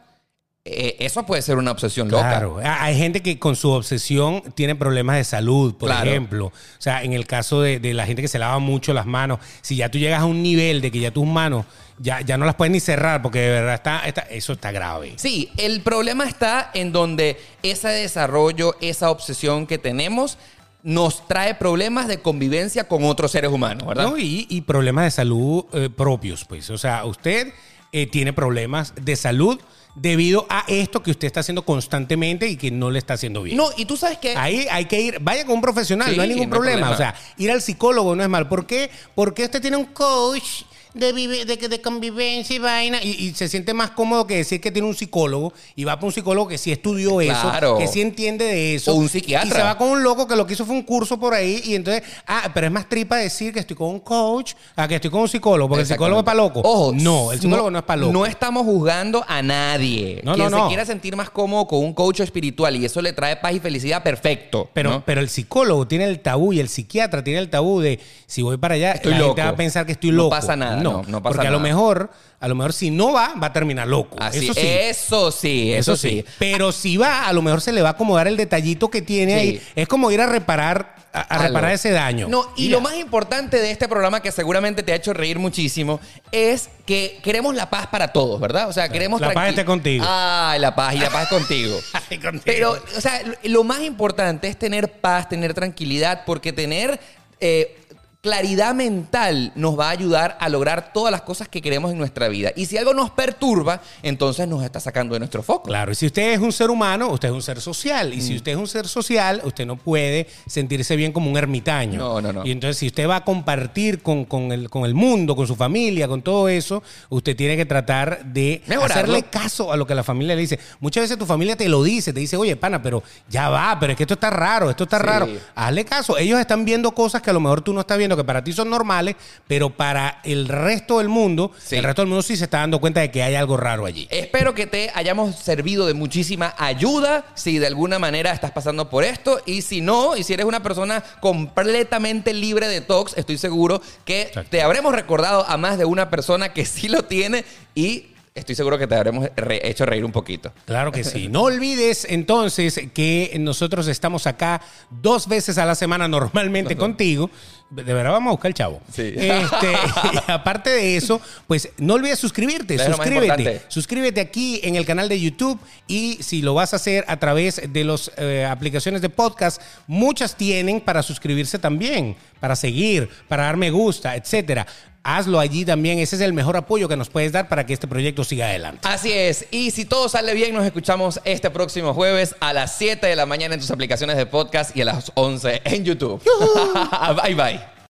Eh, eso puede ser una obsesión Claro, loca. Ah, hay gente que con su obsesión tiene problemas de salud, por Claro. ejemplo. O sea, en el caso de, de la gente que se lava mucho las manos, si ya tú llegas a un nivel de que ya tus manos ya, ya no las puedes ni cerrar porque de verdad está, está- eso está grave. Sí, el problema está en donde ese desarrollo, esa obsesión que tenemos, nos trae problemas de convivencia con otros seres humanos, ¿verdad? ¿no? Y, y problemas de salud eh, propios, pues. O sea, usted eh, tiene problemas de salud debido a esto que usted está haciendo constantemente y que no le está haciendo bien. No, y tú sabes que... Ahí hay que ir, vaya con un profesional, Sí, no hay ningún no problema. problema. O sea, ir al psicólogo no es mal. ¿Por qué? Porque usted tiene un coach de, vive- de, que- de convivencia y vaina. Y, y se siente más cómodo que decir que tiene un psicólogo y va para un psicólogo que sí estudió Claro. eso, que sí entiende de eso. O un psiquiatra. Y se va con un loco que lo que hizo fue un curso por ahí y entonces, ah, pero es más tripa decir que estoy con un coach a que estoy con un psicólogo, porque el psicólogo es para loco. Ojo, no, el psicólogo no, es para loco. No estamos juzgando a nadie. No, Quien no, se no. quiera sentir más cómodo con un coach espiritual y eso le trae paz y felicidad, perfecto. Pero, ¿no? pero el psicólogo tiene el tabú y el psiquiatra tiene el tabú de si voy para allá, Estoy la loco. gente va a pensar que estoy No loco. pasa nada, no, no pasa porque a lo mejor, a lo mejor si no va, va a terminar loco. Así, eso sí. eso sí, eso sí. Pero si va, a lo mejor se le va a acomodar el detallito que tiene Sí. ahí. Es como ir a reparar, a, reparar ese daño. No, y lo más importante de este programa que seguramente te ha hecho reír muchísimo es que queremos la paz para todos, ¿verdad? O sea, queremos La paz esté contigo. Ay, la paz y la paz es contigo. Ay, contigo. Pero, o sea, lo- lo más importante es tener paz, tener tranquilidad, porque tener eh, claridad mental nos va a ayudar a lograr todas las cosas que queremos en nuestra vida. Y si algo nos perturba, entonces nos está sacando de nuestro foco. Claro, y si usted es un ser humano, usted es un ser social. Y Mm. si usted es un ser social, usted no puede sentirse bien como un ermitaño. No, no, no. Y entonces, si usted va a compartir con, con el, con el mundo, con su familia, con todo eso, usted tiene que tratar de Mejorarlo. hacerle caso a lo que la familia le dice. Muchas veces tu familia te lo dice, te dice, oye, pana, pero ya va, pero es que esto está raro, esto está Sí. raro. Hazle caso. Ellos están viendo cosas que a lo mejor tú no estás viendo, que para ti son normales, pero para el resto del mundo, Sí. el resto del mundo sí se está dando cuenta de que hay algo raro allí. Espero que te hayamos servido de muchísima ayuda si de alguna manera estás pasando por esto y si no, y si eres una persona completamente libre de tox, estoy seguro que Exacto. te habremos recordado a más de una persona que sí lo tiene y estoy seguro que te habremos re- hecho reír un poquito. Claro que sí. No olvides entonces que nosotros estamos acá dos veces a la semana normalmente contigo. De verdad vamos a buscar el chavo. Sí. Este, y aparte de eso, pues no olvides suscribirte. Es Suscríbete. Suscríbete aquí en el canal de YouTube y si lo vas a hacer a través de las aplicaciones de podcast, muchas tienen para suscribirse también, para seguir, para dar me gusta, etcétera. Hazlo allí también. Ese es el mejor apoyo que nos puedes dar para que este proyecto siga adelante. Así es, y si todo sale bien, nos escuchamos este próximo jueves a las 7 de la mañana en tus aplicaciones de podcast y a las 11 en YouTube. bye bye.